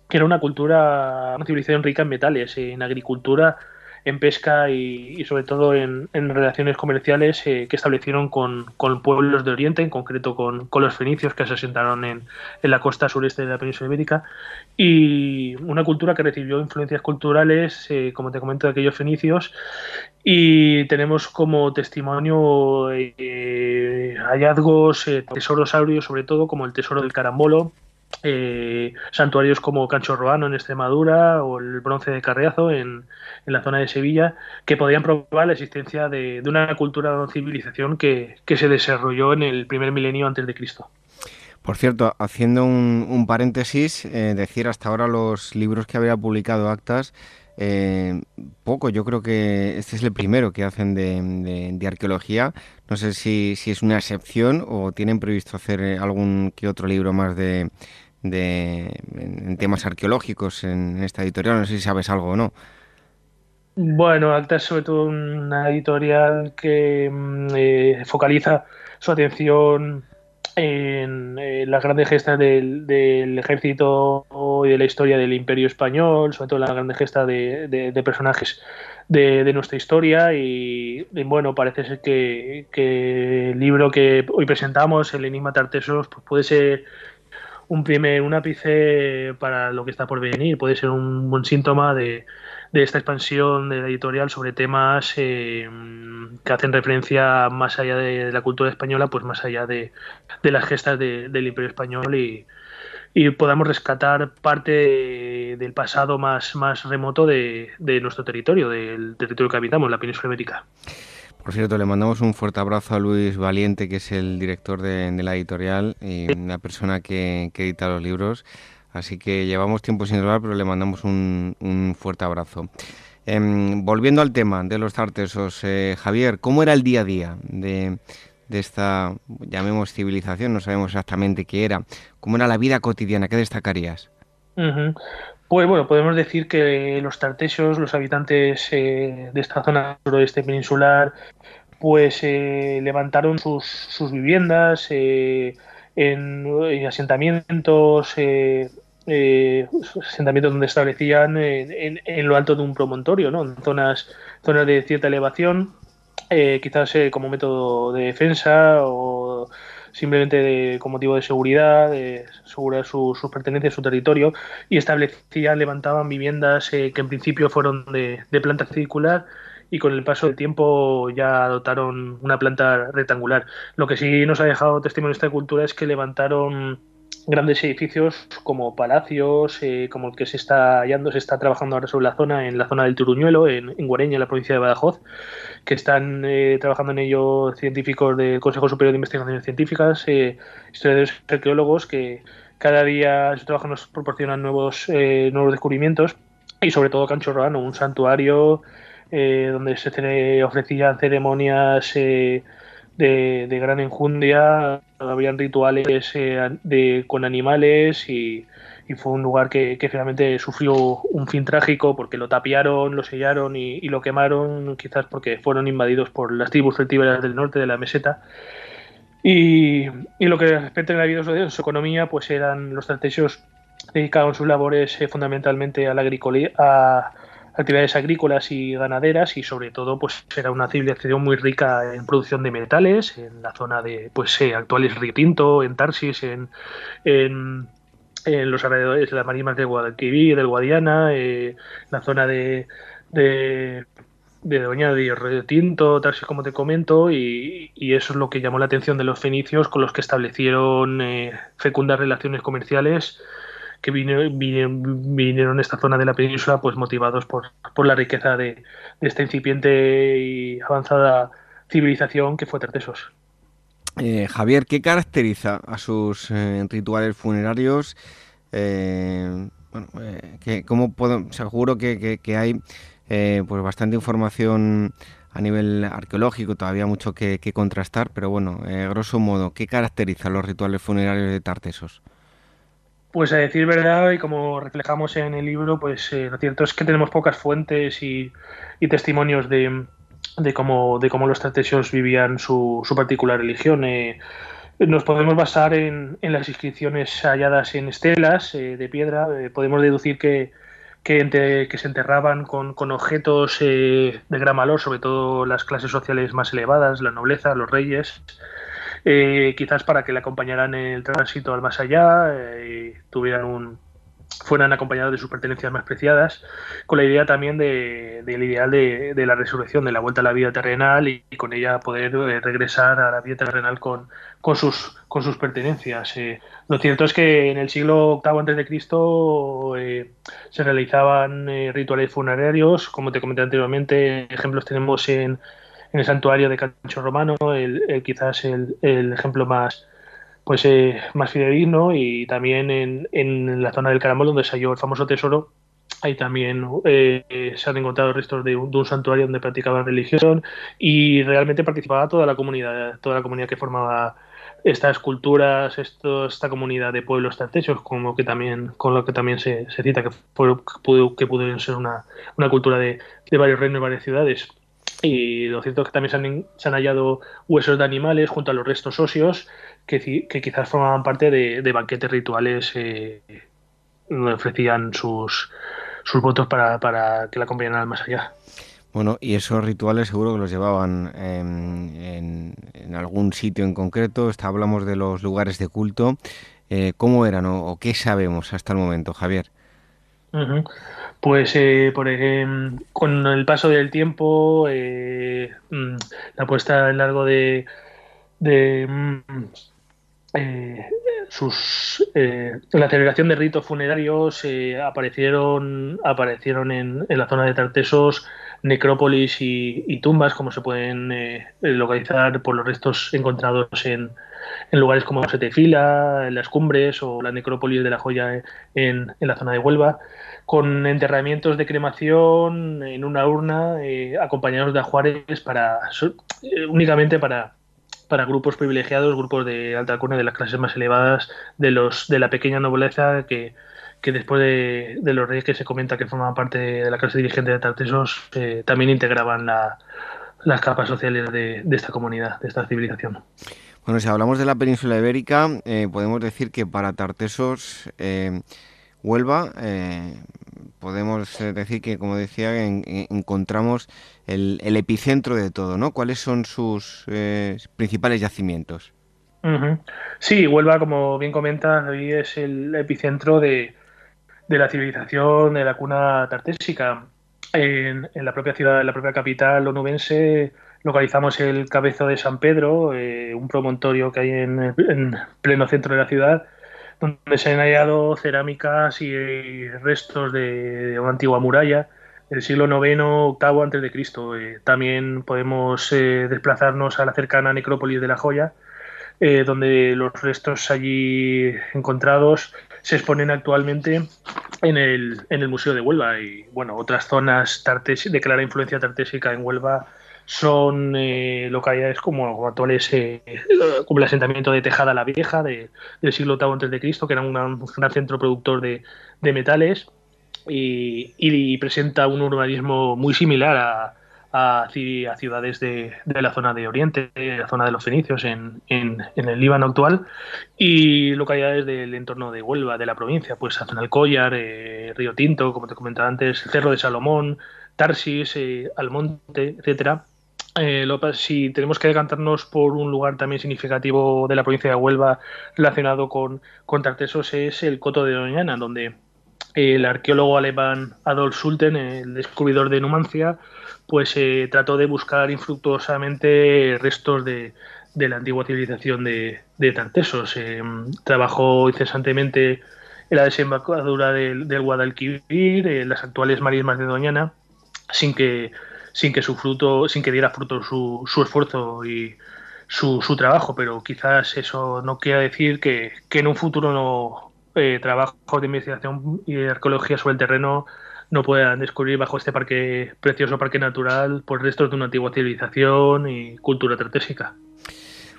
que era una cultura, una civilización rica en metales, en agricultura, en pesca y, sobre todo en, relaciones comerciales eh, que establecieron con, pueblos de Oriente, en concreto con, los fenicios que se asentaron en, la costa sureste de la península ibérica, y una cultura que recibió influencias culturales, eh, como te comento, de aquellos fenicios, y tenemos como testimonio eh, hallazgos, tesoros áureos, sobre todo como el tesoro del carambolo, eh, santuarios como Cancho Roano en Extremadura o el bronce de Carriazo en, la zona de Sevilla, que podían probar la existencia de, una cultura o civilización que, se desarrolló en el primer milenio antes de Cristo. Por cierto, haciendo un, paréntesis, eh, decir hasta ahora los libros que había publicado Actas, eh, poco, yo creo que este es el primero que hacen de, arqueología. No sé si, es una excepción o tienen previsto hacer algún que otro libro más de, de, en temas arqueológicos en esta editorial. No sé si sabes algo o no. Bueno, Acta es sobre todo una editorial que mm, eh, focaliza su atención en, las grandes gestas del, ejército y de la historia del imperio español, sobre todo las grandes gestas de, personajes de, nuestra historia y, bueno, parece ser que, el libro que hoy presentamos, El Enigma Tartesos, pues puede ser un primer un ápice para lo que está por venir. Puede ser un buen síntoma de, de esta expansión de la editorial sobre temas eh, que hacen referencia más allá de, la cultura española, pues más allá de, las gestas del Imperio Español y, podamos rescatar parte del pasado más, más remoto de, nuestro territorio, del territorio que habitamos, la península ibérica. Por cierto, le mandamos un fuerte abrazo a Luis Valiente, que es el director de, la editorial y una persona que edita los libros. Así que llevamos tiempo sin hablar, pero le mandamos un, fuerte abrazo. Em, volviendo al tema de los tartesos, eh, Javier, ¿cómo era el día a día de, esta, llamemos civilización, no sabemos exactamente qué era? ¿Cómo era la vida cotidiana? ¿Qué destacarías? Pues bueno, podemos decir que los tartesos, los habitantes eh, de esta zona suroeste peninsular, pues eh, levantaron sus, sus viviendas en, asentamientos eh, asentamientos donde establecían en, lo alto de un promontorio, ¿no? en zonas, zonas de cierta elevación, eh, quizás eh, como método de defensa o simplemente de, con motivo de seguridad, de asegurar sus pertenencias, su territorio, y establecían, levantaban viviendas que en principio fueron de, de planta circular y con el paso del tiempo ya adoptaron una planta rectangular. Lo que sí nos ha dejado testimonio esta cultura es que levantaron grandes edificios como palacios, eh, como el que se está hallando, se está trabajando ahora sobre la zona, en la zona del Turuñuelo, en, Guareña, en la provincia de Badajoz, que están eh, trabajando en ello científicos del Consejo Superior de Investigaciones Científicas, eh, historiadores arqueólogos, que cada día su trabajo nos proporcionan nuevos, nuevos descubrimientos, y sobre todo Canchorrano, un santuario donde se ofrecían ceremonias de, gran enjundia, habían rituales eh, de, con animales y, fue un lugar que, finalmente sufrió un fin trágico porque lo tapiaron, lo sellaron y, lo quemaron, quizás porque fueron invadidos por las tribus celtíberas del norte de la meseta. Y, lo que respecta a la vida de su economía, pues eran los tartesios dedicaban sus labores eh, fundamentalmente a la a, actividades agrícolas y ganaderas y sobre todo pues era una civilización muy rica en producción de metales en la zona de pues eh, actuales Río Tinto, en Tarsis, en, en, los alrededores de las marimas de Guadalquivir, del Guadiana, eh, la zona de, de de Doña de Río Tinto, Tarsis, como te comento, y, eso es lo que llamó la atención de los fenicios con los que establecieron eh, fecundas relaciones comerciales que vinieron, vinieron, a esta zona de la península pues motivados por, por la riqueza de, esta incipiente y avanzada civilización que fue Tartesos. Eh, Javier, ¿qué caracteriza a sus eh, rituales funerarios? Eh, que, ¿cómo puedo, seguro que, que, hay pues bastante información a nivel arqueológico, todavía mucho que, que contrastar, pero bueno, grosso modo, ¿qué caracteriza los rituales funerarios de Tartesos? Pues a decir verdad, y como reflejamos en el libro, pues eh, lo cierto es que tenemos pocas fuentes y, testimonios de, cómo, de cómo los tartesios vivían su, su particular religión. Eh, nos podemos basar en, en, las inscripciones halladas en estelas eh, de piedra. podemos deducir que, se enterraban con, con objetos de gran valor, sobre todo las clases sociales más elevadas, la nobleza, los reyes. Eh, quizás para que le acompañaran el tránsito al más allá eh, y tuvieran un fueran acompañados de sus pertenencias más preciadas, con la idea también de, del ideal de, la resurrección, de la vuelta a la vida terrenal y, con ella poder eh, regresar a la vida terrenal con, con, sus, con sus pertenencias. lo cierto es que en el siglo VIII de Cristo se realizaban rituales funerarios, como te comenté anteriormente, ejemplos tenemos en, en el santuario de Cancho Romano, el, quizás el, ejemplo más pues eh, más fidedigno y también en, la zona del Carambol donde se halló el famoso tesoro ahí también eh, se han encontrado restos de un, santuario donde practicaban religión y realmente participaba toda la comunidad toda la comunidad que formaba estas culturas esta comunidad de pueblos tartesios como que también con lo que también se, cita que, que pudieron ser una, una cultura de, de varios reinos y varias ciudades y lo cierto es que también se han, hallado huesos de animales junto a los restos óseos que, quizás formaban parte de, banquetes rituales eh, donde ofrecían sus, sus votos para, para que la acompañaran al más allá. Bueno, y esos rituales seguro que los llevaban en, en, algún sitio en concreto. Está, hablamos de los lugares de culto. Eh, ¿Cómo eran o, qué sabemos hasta el momento, Javier? Pues por, con el paso del tiempo, mm, la puesta en largo de, de mm, sus la celebración de ritos funerarios aparecieron aparecieron en, la zona de Tartesos necrópolis y, tumbas, como se pueden eh, localizar por los restos encontrados en, en lugares como Setefila, en las cumbres o la necrópolis de la joya en la zona de Huelva, con enterramientos de cremación en una urna eh, acompañados de ajuares para, eh, únicamente para, para grupos privilegiados, grupos de alta alcurnia de las clases más elevadas de los de la pequeña nobleza que, que después de, los reyes que se comenta que formaban parte de la clase dirigente de Tartesos, eh, también integraban las capas sociales de, esta comunidad, de esta civilización. Bueno, si hablamos de la península ibérica, eh, podemos decir que para Tartesos, eh, Huelva, podemos decir que, como decía, encontramos el, epicentro de todo, ¿no? ¿Cuáles son sus principales yacimientos? Sí, Huelva, como bien comentas, hoy es el epicentro de, de la civilización de la cuna tartésica. En, la propia ciudad, en la propia capital onubense, localizamos el Cabezo de San Pedro, eh, un promontorio que hay en, pleno centro de la ciudad, donde se han hallado cerámicas y restos de, una antigua muralla del siglo IX, VIII antes de Cristo. Eh, también podemos eh, desplazarnos a la cercana necrópolis de la Joya, donde los restos allí encontrados se exponen actualmente en el, en el Museo de Huelva y bueno, otras zonas de clara influencia tartésica en Huelva son eh, localidades como actuales eh, como el asentamiento de Tejada la Vieja del siglo VIII a.C., que era un gran centro productor de, de metales y, presenta un urbanismo muy similar a, ciudades de, la zona de Oriente, la zona de los fenicios en, en, el Líbano actual, y localidades del entorno de Huelva, de la provincia, pues Azonalcóllar, eh, Río Tinto, como te comentaba antes, Cerro de Salomón, Tarsis, eh, Almonte, etcétera. Eh, si tenemos que decantarnos por un lugar también significativo de la provincia de Huelva relacionado con, con Tartesos es el Coto de Doñana, donde el arqueólogo alemán Adolf Sulten, el descubridor de Numancia, pues eh, trató de buscar infructuosamente restos de, la antigua civilización de, Tartesos. Eh, trabajó incesantemente en la desembocadura del, Guadalquivir, en las actuales marismas de Doñana, sin que, sin que su fruto, sin que diera fruto su, su esfuerzo y su, su, trabajo, pero quizás eso no quiera decir que, que en un futuro no eh, trabajos de investigación y arqueología sobre el terreno no puedan descubrir bajo este parque precioso parque natural por restos de una antigua civilización y cultura tartésica.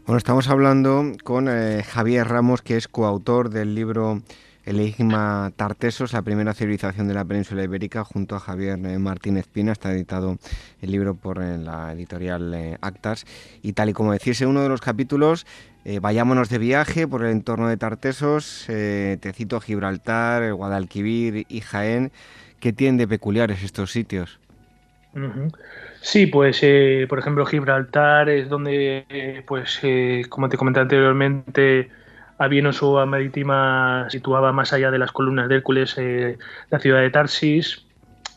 Bueno, estamos hablando con eh, Javier Ramos, que es coautor del libro El Enigma Tartesos, la primera civilización de la península ibérica, junto a Javier eh, Martínez Pina. Está editado el libro por eh, la editorial Actas. Y tal y como decís en uno de los capítulos, vayámonos de viaje por el entorno de Tartesos. te cito Gibraltar, Guadalquivir y Jaén. ¿Qué tienen de peculiares estos sitios? Sí, pues eh, por ejemplo Gibraltar es donde, eh, pues eh, como te comenté anteriormente, había su marítima situaba más allá de las columnas de Hércules la ciudad de Tarsis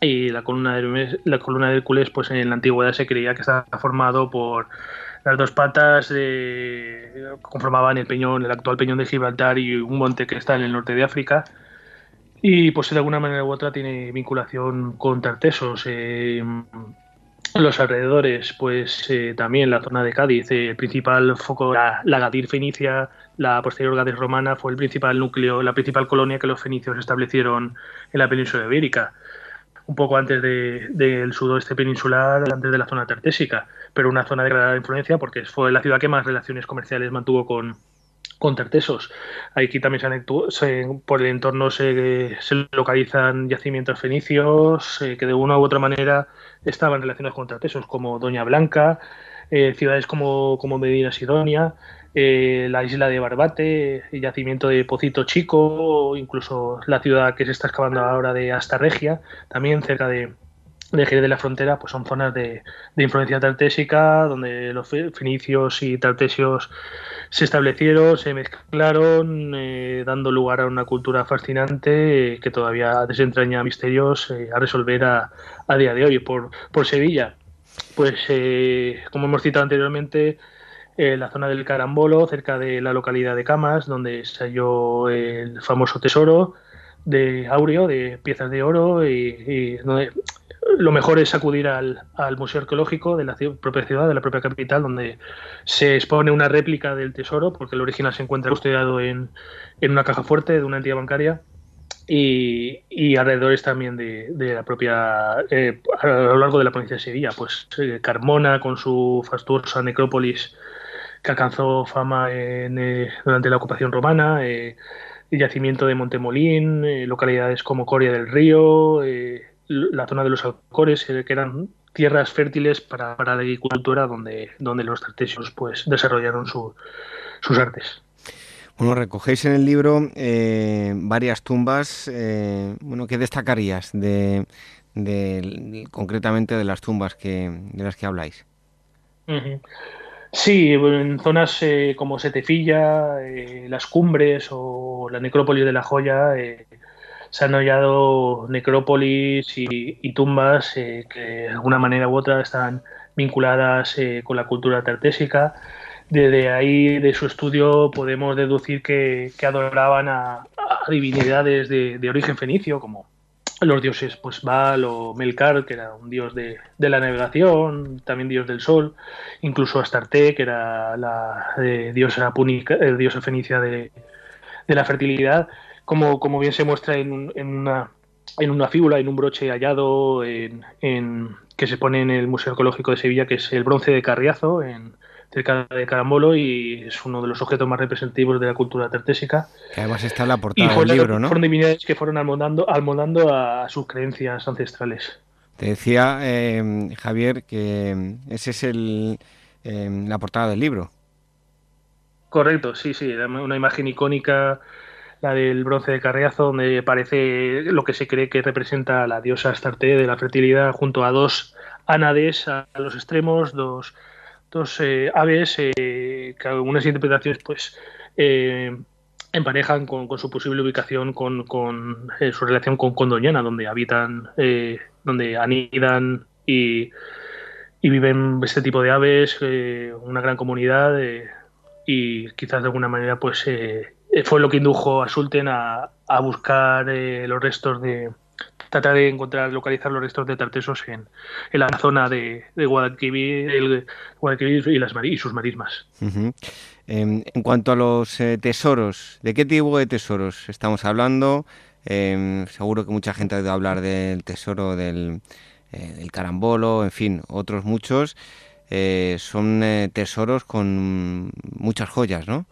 y la columna de, la columna de Hércules pues en la antigüedad se creía que estaba formado por las dos patas de, conformaban el peñón, el actual peñón de Gibraltar y un monte que está en el norte de África y pues de alguna manera u otra tiene vinculación con Tartesos. Eh, los alrededores, pues eh, también la zona de Cádiz, eh, el principal foco, la, la Gadir fenicia, la posterior Gadir romana, fue el principal núcleo, la principal colonia que los fenicios establecieron en la península ibérica, un poco antes del sudoeste peninsular, antes de la zona tartésica, pero una zona de gran influencia porque fue la ciudad que más relaciones comerciales mantuvo con, con Tartesos. Aquí también se, por el entorno se, localizan yacimientos fenicios eh, que de una u otra manera estaban relacionados con Tartesos, como Doña Blanca, eh, ciudades como, como Medina Sidonia, eh, la isla de Barbate, el yacimiento de Pocito Chico, incluso la ciudad que se está excavando ahora de Astarregia, también cerca de, de Jerez de la Frontera, pues son zonas de, influencia tartésica, donde los fenicios y tartesios se establecieron, se mezclaron, eh, dando lugar a una cultura fascinante eh, que todavía desentraña misterios eh, a resolver a, día de hoy. Por, por Sevilla, pues como hemos citado anteriormente, la zona del Carambolo, cerca de la localidad de Camas, donde se halló el famoso tesoro de Aureo, de piezas de oro, y, donde lo mejor es acudir al, Museo Arqueológico de la propia ciudad, de la propia capital, donde se expone una réplica del tesoro, porque el original se encuentra custodiado en, una caja fuerte de una entidad bancaria. Y, y alrededores también de, la propia, eh, a lo largo de la provincia de Sevilla, pues eh, Carmona con su fastuosa necrópolis que alcanzó fama eh, durante la ocupación romana, el yacimiento de Montemolín, localidades como Coria del Río, la zona de los Alcores, eh, que eran tierras fértiles para, la agricultura donde, donde los tartesios pues, desarrollaron sus artes. Bueno, recogéis en el libro eh, varias tumbas. Eh, bueno, ¿qué destacarías de, concretamente de las tumbas que, de las que habláis? Sí, en zonas como Setefilla, las Cumbres o la necrópolis de la Joya se han hallado necrópolis y, tumbas eh, que de alguna manera u otra están vinculadas eh, con la cultura tartésica. Desde ahí, de su estudio, podemos deducir que, adoraban a, divinidades de, origen fenicio, como los dioses pues Baal o Melkar, que era un dios de, la navegación, también dios del sol, incluso Astarte, que era la eh, diosa púnica, diosa fenicia de la fertilidad como, como bien se muestra en, en, una, en una fíbula, en un broche hallado en, que se pone en el Museo Arqueológico de Sevilla, que es el bronce de Carriazo, en, cerca de Carambolo, y es uno de los objetos más representativos de la cultura tartésica. Que además está en la portada del libro, ¿no? Fueron divinidades que fueron almoldando, almoldando a sus creencias ancestrales. Te decía, eh, Javier, que ese es el, eh, la portada del libro. Correcto, sí, sí, una imagen icónica del bronce de Carriazo, donde parece lo que se cree que representa a la diosa Astarte de la fertilidad, junto a dos ánades a los extremos, dos, dos eh, aves eh, que algunas interpretaciones pues eh, emparejan con, su posible ubicación con, con su relación con, con, Doñana, donde habitan, donde anidan y, y, viven este tipo de aves, una gran comunidad y quizás de alguna manera pues eh, fue lo que indujo a Sulten a, buscar eh, los restos de tratar de encontrar localizar los restos de tartesos en, la zona de, de Guadalquivir, el, y, las, sus marismas. Em, en cuanto a los eh, tesoros, ¿de qué tipo de tesoros estamos hablando? Em, seguro que mucha gente ha oído hablar del tesoro del, del carambolo, en fin, otros muchos. son tesoros con muchas joyas, ¿no?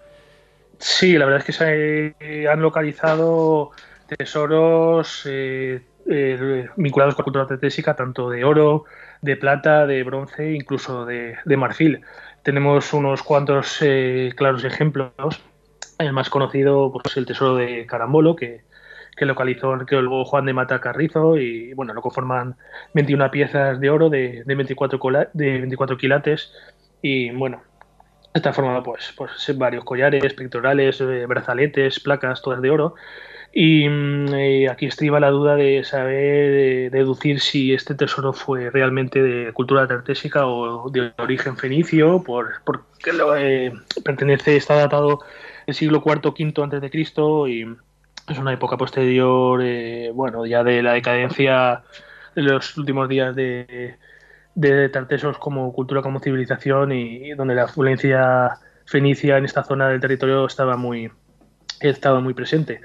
Sí, la verdad es que se han localizado tesoros eh, eh, vinculados con la cultura tetésica, tanto de oro, de plata, de bronce, incluso de, marfil. Tenemos unos cuantos eh, claros ejemplos. El más conocido pues, es el tesoro de Carambolo, que, que localizó luego Juan de Mata Carrizo, y bueno, lo conforman 21 piezas de oro de, de 24, de 24 quilates. Y bueno, Está formado pues, pues varios collares, pectorales, eh, brazaletes, placas, todas de oro. Y mm, eh, aquí estriba la duda de saber, deducir si este tesoro fue realmente de cultura tartésica o de origen fenicio, por, porque eh, pertenece, está datado el siglo IV, V antes de Cristo y es una época posterior, bueno, ya de la decadencia de los últimos días de, de Tartesos como cultura, como civilización y, donde la influencia fenicia en esta zona del territorio estaba muy, estaba muy presente.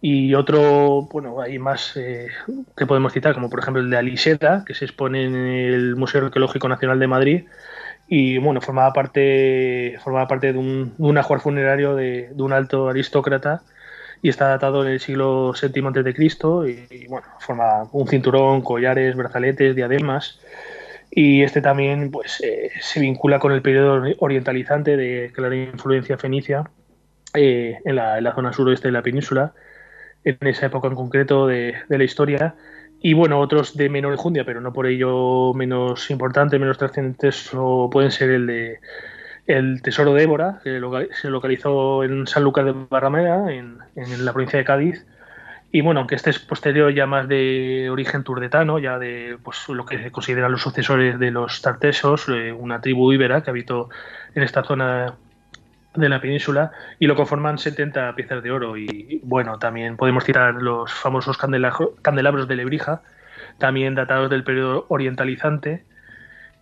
Y otro, bueno, hay más eh, que podemos citar, como por ejemplo el de Aliseta, que se expone en el Museo Arqueológico Nacional de Madrid y bueno, formaba parte, formaba parte de un, un ajuar funerario de, de, un alto aristócrata y está datado en el siglo VII a.C. Y, y bueno, forma un cinturón, collares, brazaletes, diademas y este también pues, eh, se vincula con el periodo orientalizante de clara influencia fenicia eh, en, la, zona suroeste de la península, en esa época en concreto de, la historia. y bueno, otros de menor enjundia, pero no por ello menos importantes, menos trascendentes, pueden ser el de el Tesoro de Évora, que se localizó en San Lucas de Barrameda, en, la provincia de Cádiz. Y bueno, aunque este es posterior, ya más de origen turdetano, ya de pues, lo que se consideran los sucesores de los tartesos, eh, una tribu íbera que habitó en esta zona de la península y lo conforman 70 piezas de oro. Y bueno, también podemos citar los famosos candelabros de Lebrija, también datados del periodo orientalizante.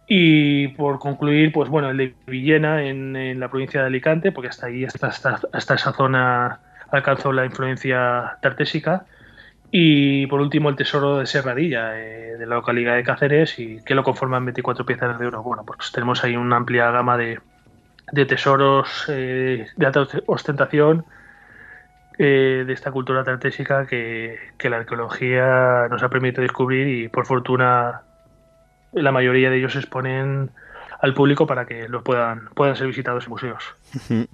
Y por concluir, pues bueno, el de Villena en, la provincia de Alicante, porque hasta ahí, hasta, hasta, esa zona alcanzó la influencia tartésica y por último el tesoro de Serradilla, eh, de la localidad de Cáceres, y que lo conforman 24 piezas de oro. Bueno, pues tenemos ahí una amplia gama de, de tesoros eh, de alta ostentación eh, de esta cultura tartésica que, la arqueología nos ha permitido descubrir y por fortuna la mayoría de ellos se exponen al público para que los puedan, puedan ser visitados en museos. [laughs]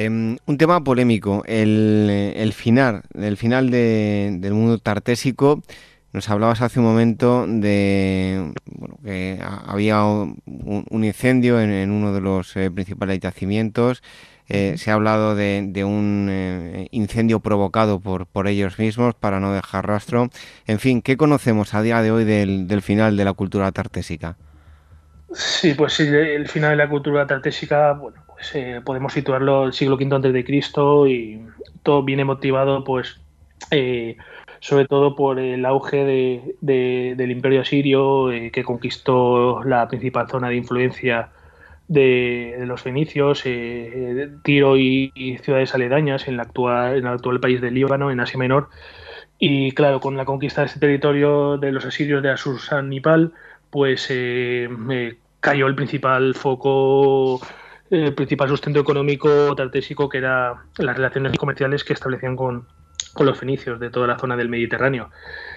Em, un tema polémico, el, el final, el final del mundo tartésico nos hablabas hace un momento de que había un, incendio en, uno de los eh, principales yacimientos. Eh, se ha hablado de, un eh, incendio provocado por, por ellos mismos para no dejar rastro. En fin, ¿qué conocemos a día de hoy del, final de la cultura tartésica? Sí, pues el final de la cultura tartésica, bueno, pues podemos situarlo el siglo V antes de Cristo y todo viene motivado, pues sobre todo por el auge del imperio asirio eh, que conquistó la principal zona de influencia de, los fenicios, eh, Tiro y, ciudades aledañas en, la actual, en el actual país del Líbano, en Asia Menor. Y claro, con la conquista de este territorio de los asirios de Asursanipal, pues eh, cayó el principal foco el principal sustento económico tartésico que era las relaciones comerciales que establecían con, los fenicios de toda la zona del Mediterráneo.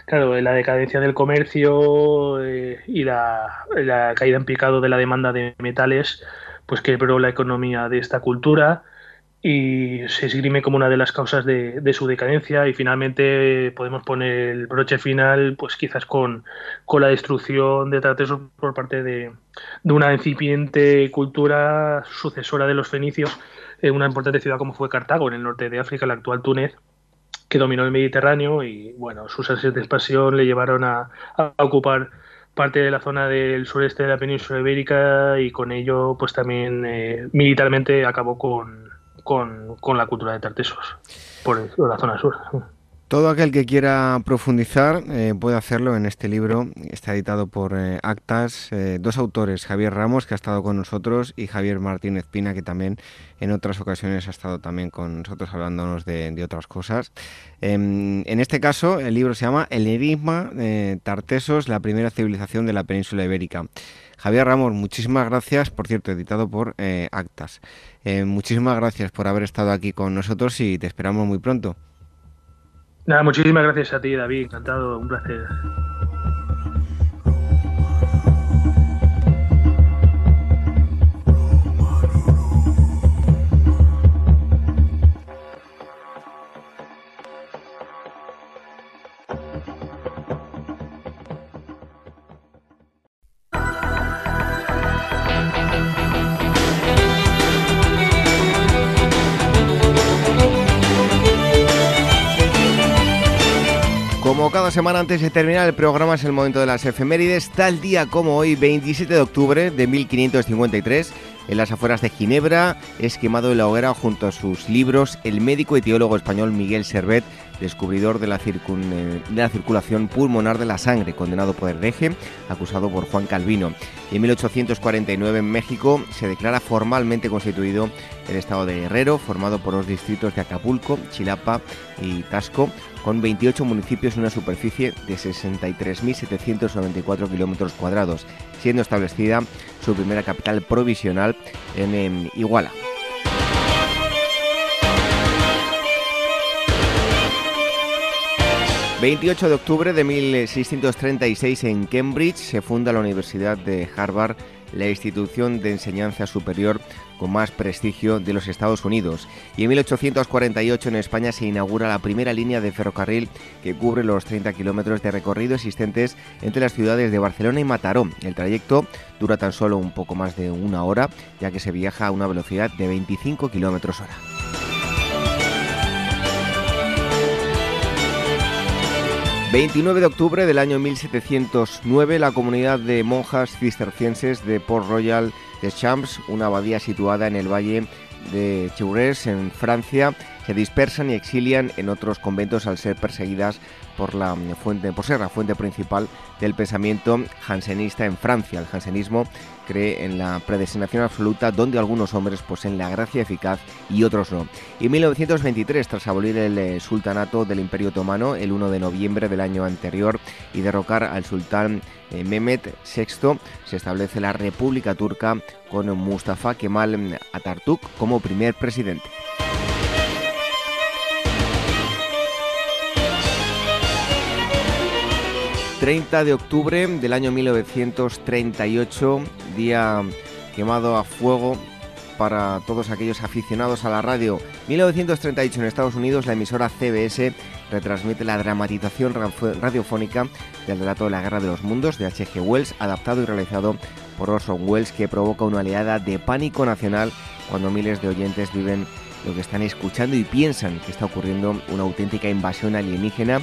Claro, la decadencia del comercio eh, y la, caída en picado de la demanda de metales, pues quebró la economía de esta cultura y se esgrime como una de las causas de, su decadencia y finalmente podemos poner el broche final pues quizás con, con la destrucción de Tartesos por parte de, de, una incipiente cultura sucesora de los fenicios en una importante ciudad como fue Cartago en el norte de África, la actual Túnez que dominó el Mediterráneo y bueno, sus ansias de expansión le llevaron a, ocupar parte de la zona del sureste de la península ibérica y con ello pues también eh, militarmente acabó con, con, la cultura de Tartesos por la zona sur. Todo aquel que quiera profundizar eh, puede hacerlo en este libro. Está editado por eh, Actas, eh, dos autores, Javier Ramos, que ha estado con nosotros, y Javier Martínez Pina, que también en otras ocasiones ha estado también con nosotros hablándonos de, otras cosas. Em, en este caso, el libro se llama El enigma Tartesos, la primera civilización de la península ibérica. Javier Ramos, muchísimas gracias, por cierto, editado por Actas. muchísimas gracias por haber estado aquí con nosotros y te esperamos muy pronto. Nada, muchísimas gracias a ti, David. Encantado, un placer. Como cada semana antes de terminar el programa es el momento de las efemérides, tal día como hoy, 27 de octubre de 1553, en las afueras de Ginebra, es quemado en la hoguera junto a sus libros el médico y teólogo español Miguel Servet, descubridor de la, circulación pulmonar de la sangre, condenado por hereje, acusado por Juan Calvino. En 1849 en México se declara formalmente constituido el estado de Guerrero, formado por los distritos de Acapulco, Chilapa y Tasco, con 28 municipios y una superficie de 63.794 kilómetros cuadrados, siendo establecida su primera capital provisional en, Iguala. 28 de octubre de 1636 en Cambridge se funda la Universidad de Harvard la institución de enseñanza superior con más prestigio de los Estados Unidos. Y en 1848 en España se inaugura la primera línea de ferrocarril que cubre los 30 kilómetros de recorrido existentes entre las ciudades de Barcelona y Mataró. El trayecto dura tan solo un poco más de una hora, ya que se viaja a una velocidad de 25 kilómetros hora. 29 de octubre del año 1709, la comunidad de monjas cistercienses de Port Royal de Champs, una abadía situada en el valle de Cheurès, en Francia, se dispersan y exilian en otros conventos al ser perseguidas por la fuente, por ser la fuente principal del pensamiento jansenista en Francia. El jansenismo cree en la predestinación absoluta donde algunos hombres poseen la gracia eficaz y otros no. Y en 1923, tras abolir el eh, sultanato del Imperio Otomano el 1 de noviembre del año anterior y derrocar al sultán eh, Mehmet VI, se establece la República Turca con Mustafa Kemal Atatürk como primer presidente. 30 de octubre del año 1938, día quemado a fuego para todos aquellos aficionados a la radio. 1938 en Estados Unidos, la emisora CBS retransmite la dramatización radiofónica del relato de la Guerra de los Mundos de H.G. Wells, adaptado y realizado por Orson Welles, que provoca una oleada de pánico nacional cuando miles de oyentes viven lo que están escuchando y piensan que está ocurriendo una auténtica invasión alienígena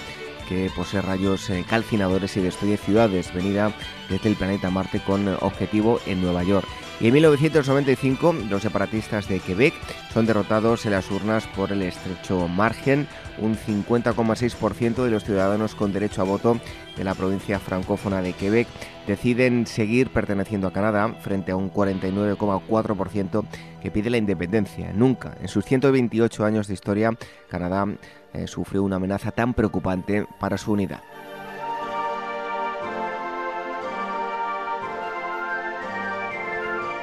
que posee rayos eh, calcinadores y destruye ciudades, venida desde el planeta Marte con objetivo en Nueva York. Y en 1995 los separatistas de Quebec son derrotados en las urnas por el estrecho margen. Un 50,6% de los ciudadanos con derecho a voto de la provincia francófona de Quebec deciden seguir perteneciendo a Canadá frente a un 49,4% que pide la independencia. Nunca en sus 128 años de historia Canadá eh, sufrió una amenaza tan preocupante para su unidad.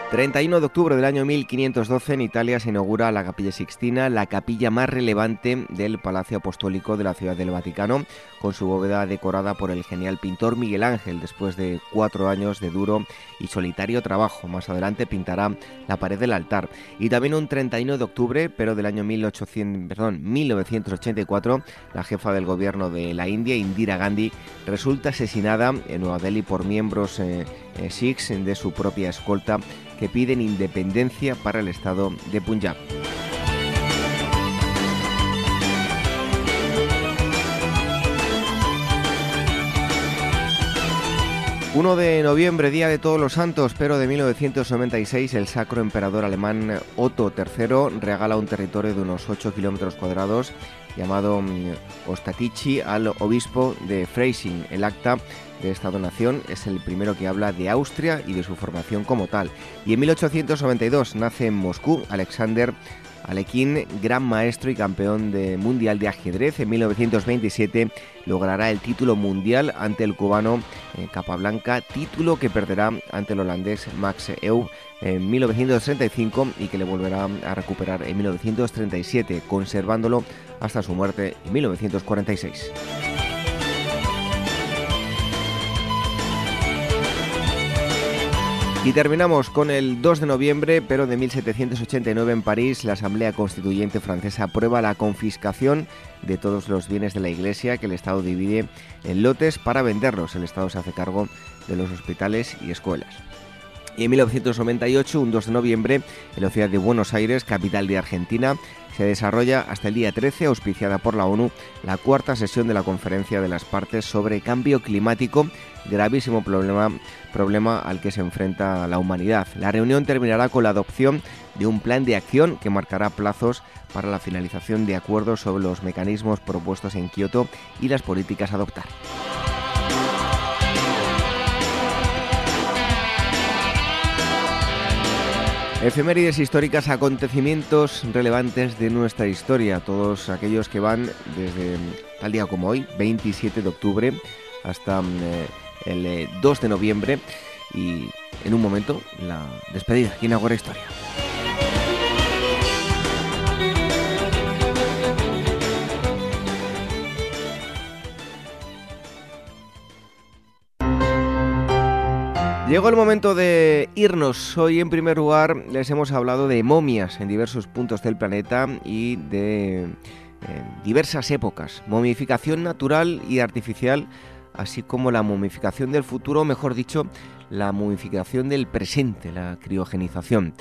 31 de octubre del año 1512 en Italia se inaugura la Capilla Sixtina, la capilla más relevante del Palacio Apostólico de la Ciudad del Vaticano, con su bóveda decorada por el genial pintor Miguel Ángel, después de cuatro años de duro y solitario trabajo. Más adelante pintará la pared del altar. Y también un 31 de octubre, pero del año 1800, perdón, 1984, la jefa del gobierno de la India, Indira Gandhi, resulta asesinada en Nueva Delhi por miembros eh, eh, de su propia escolta que piden independencia para el estado de Punjab. ...1 de noviembre, Día de Todos los Santos, pero de 1996, el sacro emperador alemán Otto III regala un territorio de unos 8 kilómetros cuadrados llamado mm, Ostatici al obispo de Freising. El acta de esta donación es el primero que habla de Austria y de su formación como tal. Y en 1892 nace en Moscú Alexander Alekhine, gran maestro y campeón de mundial de ajedrez. En 1927 logrará el título mundial ante el cubano eh, Capablanca, título que perderá ante el holandés Max Euwe en 1935 y que le volverá a recuperar en 1937, conservándolo hasta su muerte en 1946. Y terminamos con el 2 de noviembre, pero de 1789 en París, la Asamblea Constituyente francesa aprueba la confiscación de todos los bienes de la Iglesia que el Estado divide en lotes para venderlos. El Estado se hace cargo de los hospitales y escuelas. Y en 1998, un 2 de noviembre, en la ciudad de Buenos Aires, capital de Argentina, se desarrolla hasta el día 13, auspiciada por la ONU, la cuarta sesión de la Conferencia de las Partes sobre Cambio Climático, gravísimo problema, problema al que se enfrenta la humanidad. La reunión terminará con la adopción de un plan de acción que marcará plazos para la finalización de acuerdos sobre los mecanismos propuestos en Kioto y las políticas a adoptar. Efemérides históricas, acontecimientos relevantes de nuestra historia, todos aquellos que van desde tal día como hoy, 27 de octubre, hasta eh, el 2 eh, de noviembre y en un momento la despedida aquí en Agora Historia. Llegó el momento de irnos. Hoy en primer lugar les hemos hablado de momias en diversos puntos del planeta y de eh, diversas épocas. Momificación natural y artificial, así como la momificación del futuro, mejor dicho, la momificación del presente, la criogenización.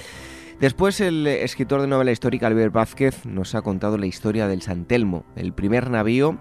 Después el escritor de novela histórica Albert Vázquez nos ha contado la historia del San Telmo, el primer navío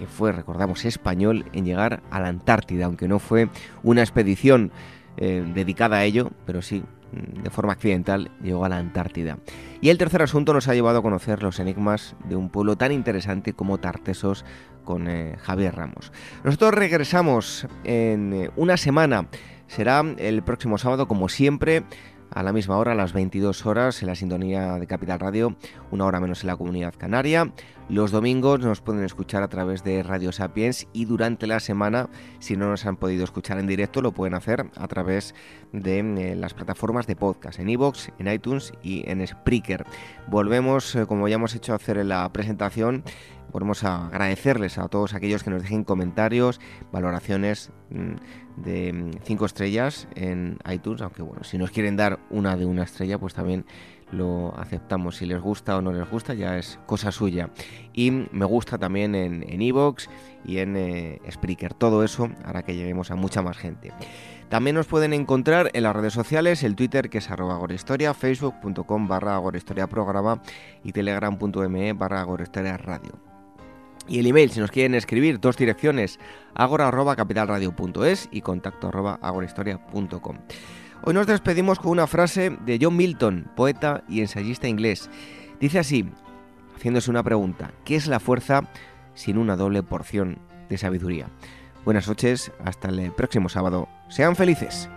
que fue, recordamos, español en llegar a la Antártida, aunque no fue una expedición eh, dedicada a ello, pero sí de forma accidental llegó a la Antártida. Y el tercer asunto nos ha llevado a conocer los enigmas de un pueblo tan interesante como Tartesos con eh, Javier Ramos. Nosotros regresamos en eh, una semana, será el próximo sábado como siempre a la misma hora, a las 22 horas, en la sintonía de Capital Radio, una hora menos en la comunidad canaria. Los domingos nos pueden escuchar a través de Radio Sapiens y durante la semana, si no nos han podido escuchar en directo, lo pueden hacer a través de eh, las plataformas de podcast, en iVoox, en iTunes y en Spreaker. Volvemos, eh, como ya hemos hecho hacer en la presentación, Podemos agradecerles a todos aquellos que nos dejen comentarios, valoraciones mm, de 5 estrellas en iTunes, aunque bueno, si nos quieren dar una de una estrella, pues también lo aceptamos. Si les gusta o no les gusta, ya es cosa suya. Y me gusta también en Evox y en eh, Spreaker. Todo eso hará que lleguemos a mucha más gente. También nos pueden encontrar en las redes sociales, el Twitter que es arroba agorahistoria, facebook.com barra agorahistoria programa y telegram.me barra agorahistoria radio. Y el email, si nos quieren escribir, dos direcciones, agora.capitalradio.es y contacto arroba agorahistoria.com. Hoy nos despedimos con una frase de John Milton, poeta y ensayista inglés. Dice así, haciéndose una pregunta, ¿qué es la fuerza sin una doble porción de sabiduría? Buenas noches, hasta el próximo sábado. Sean felices.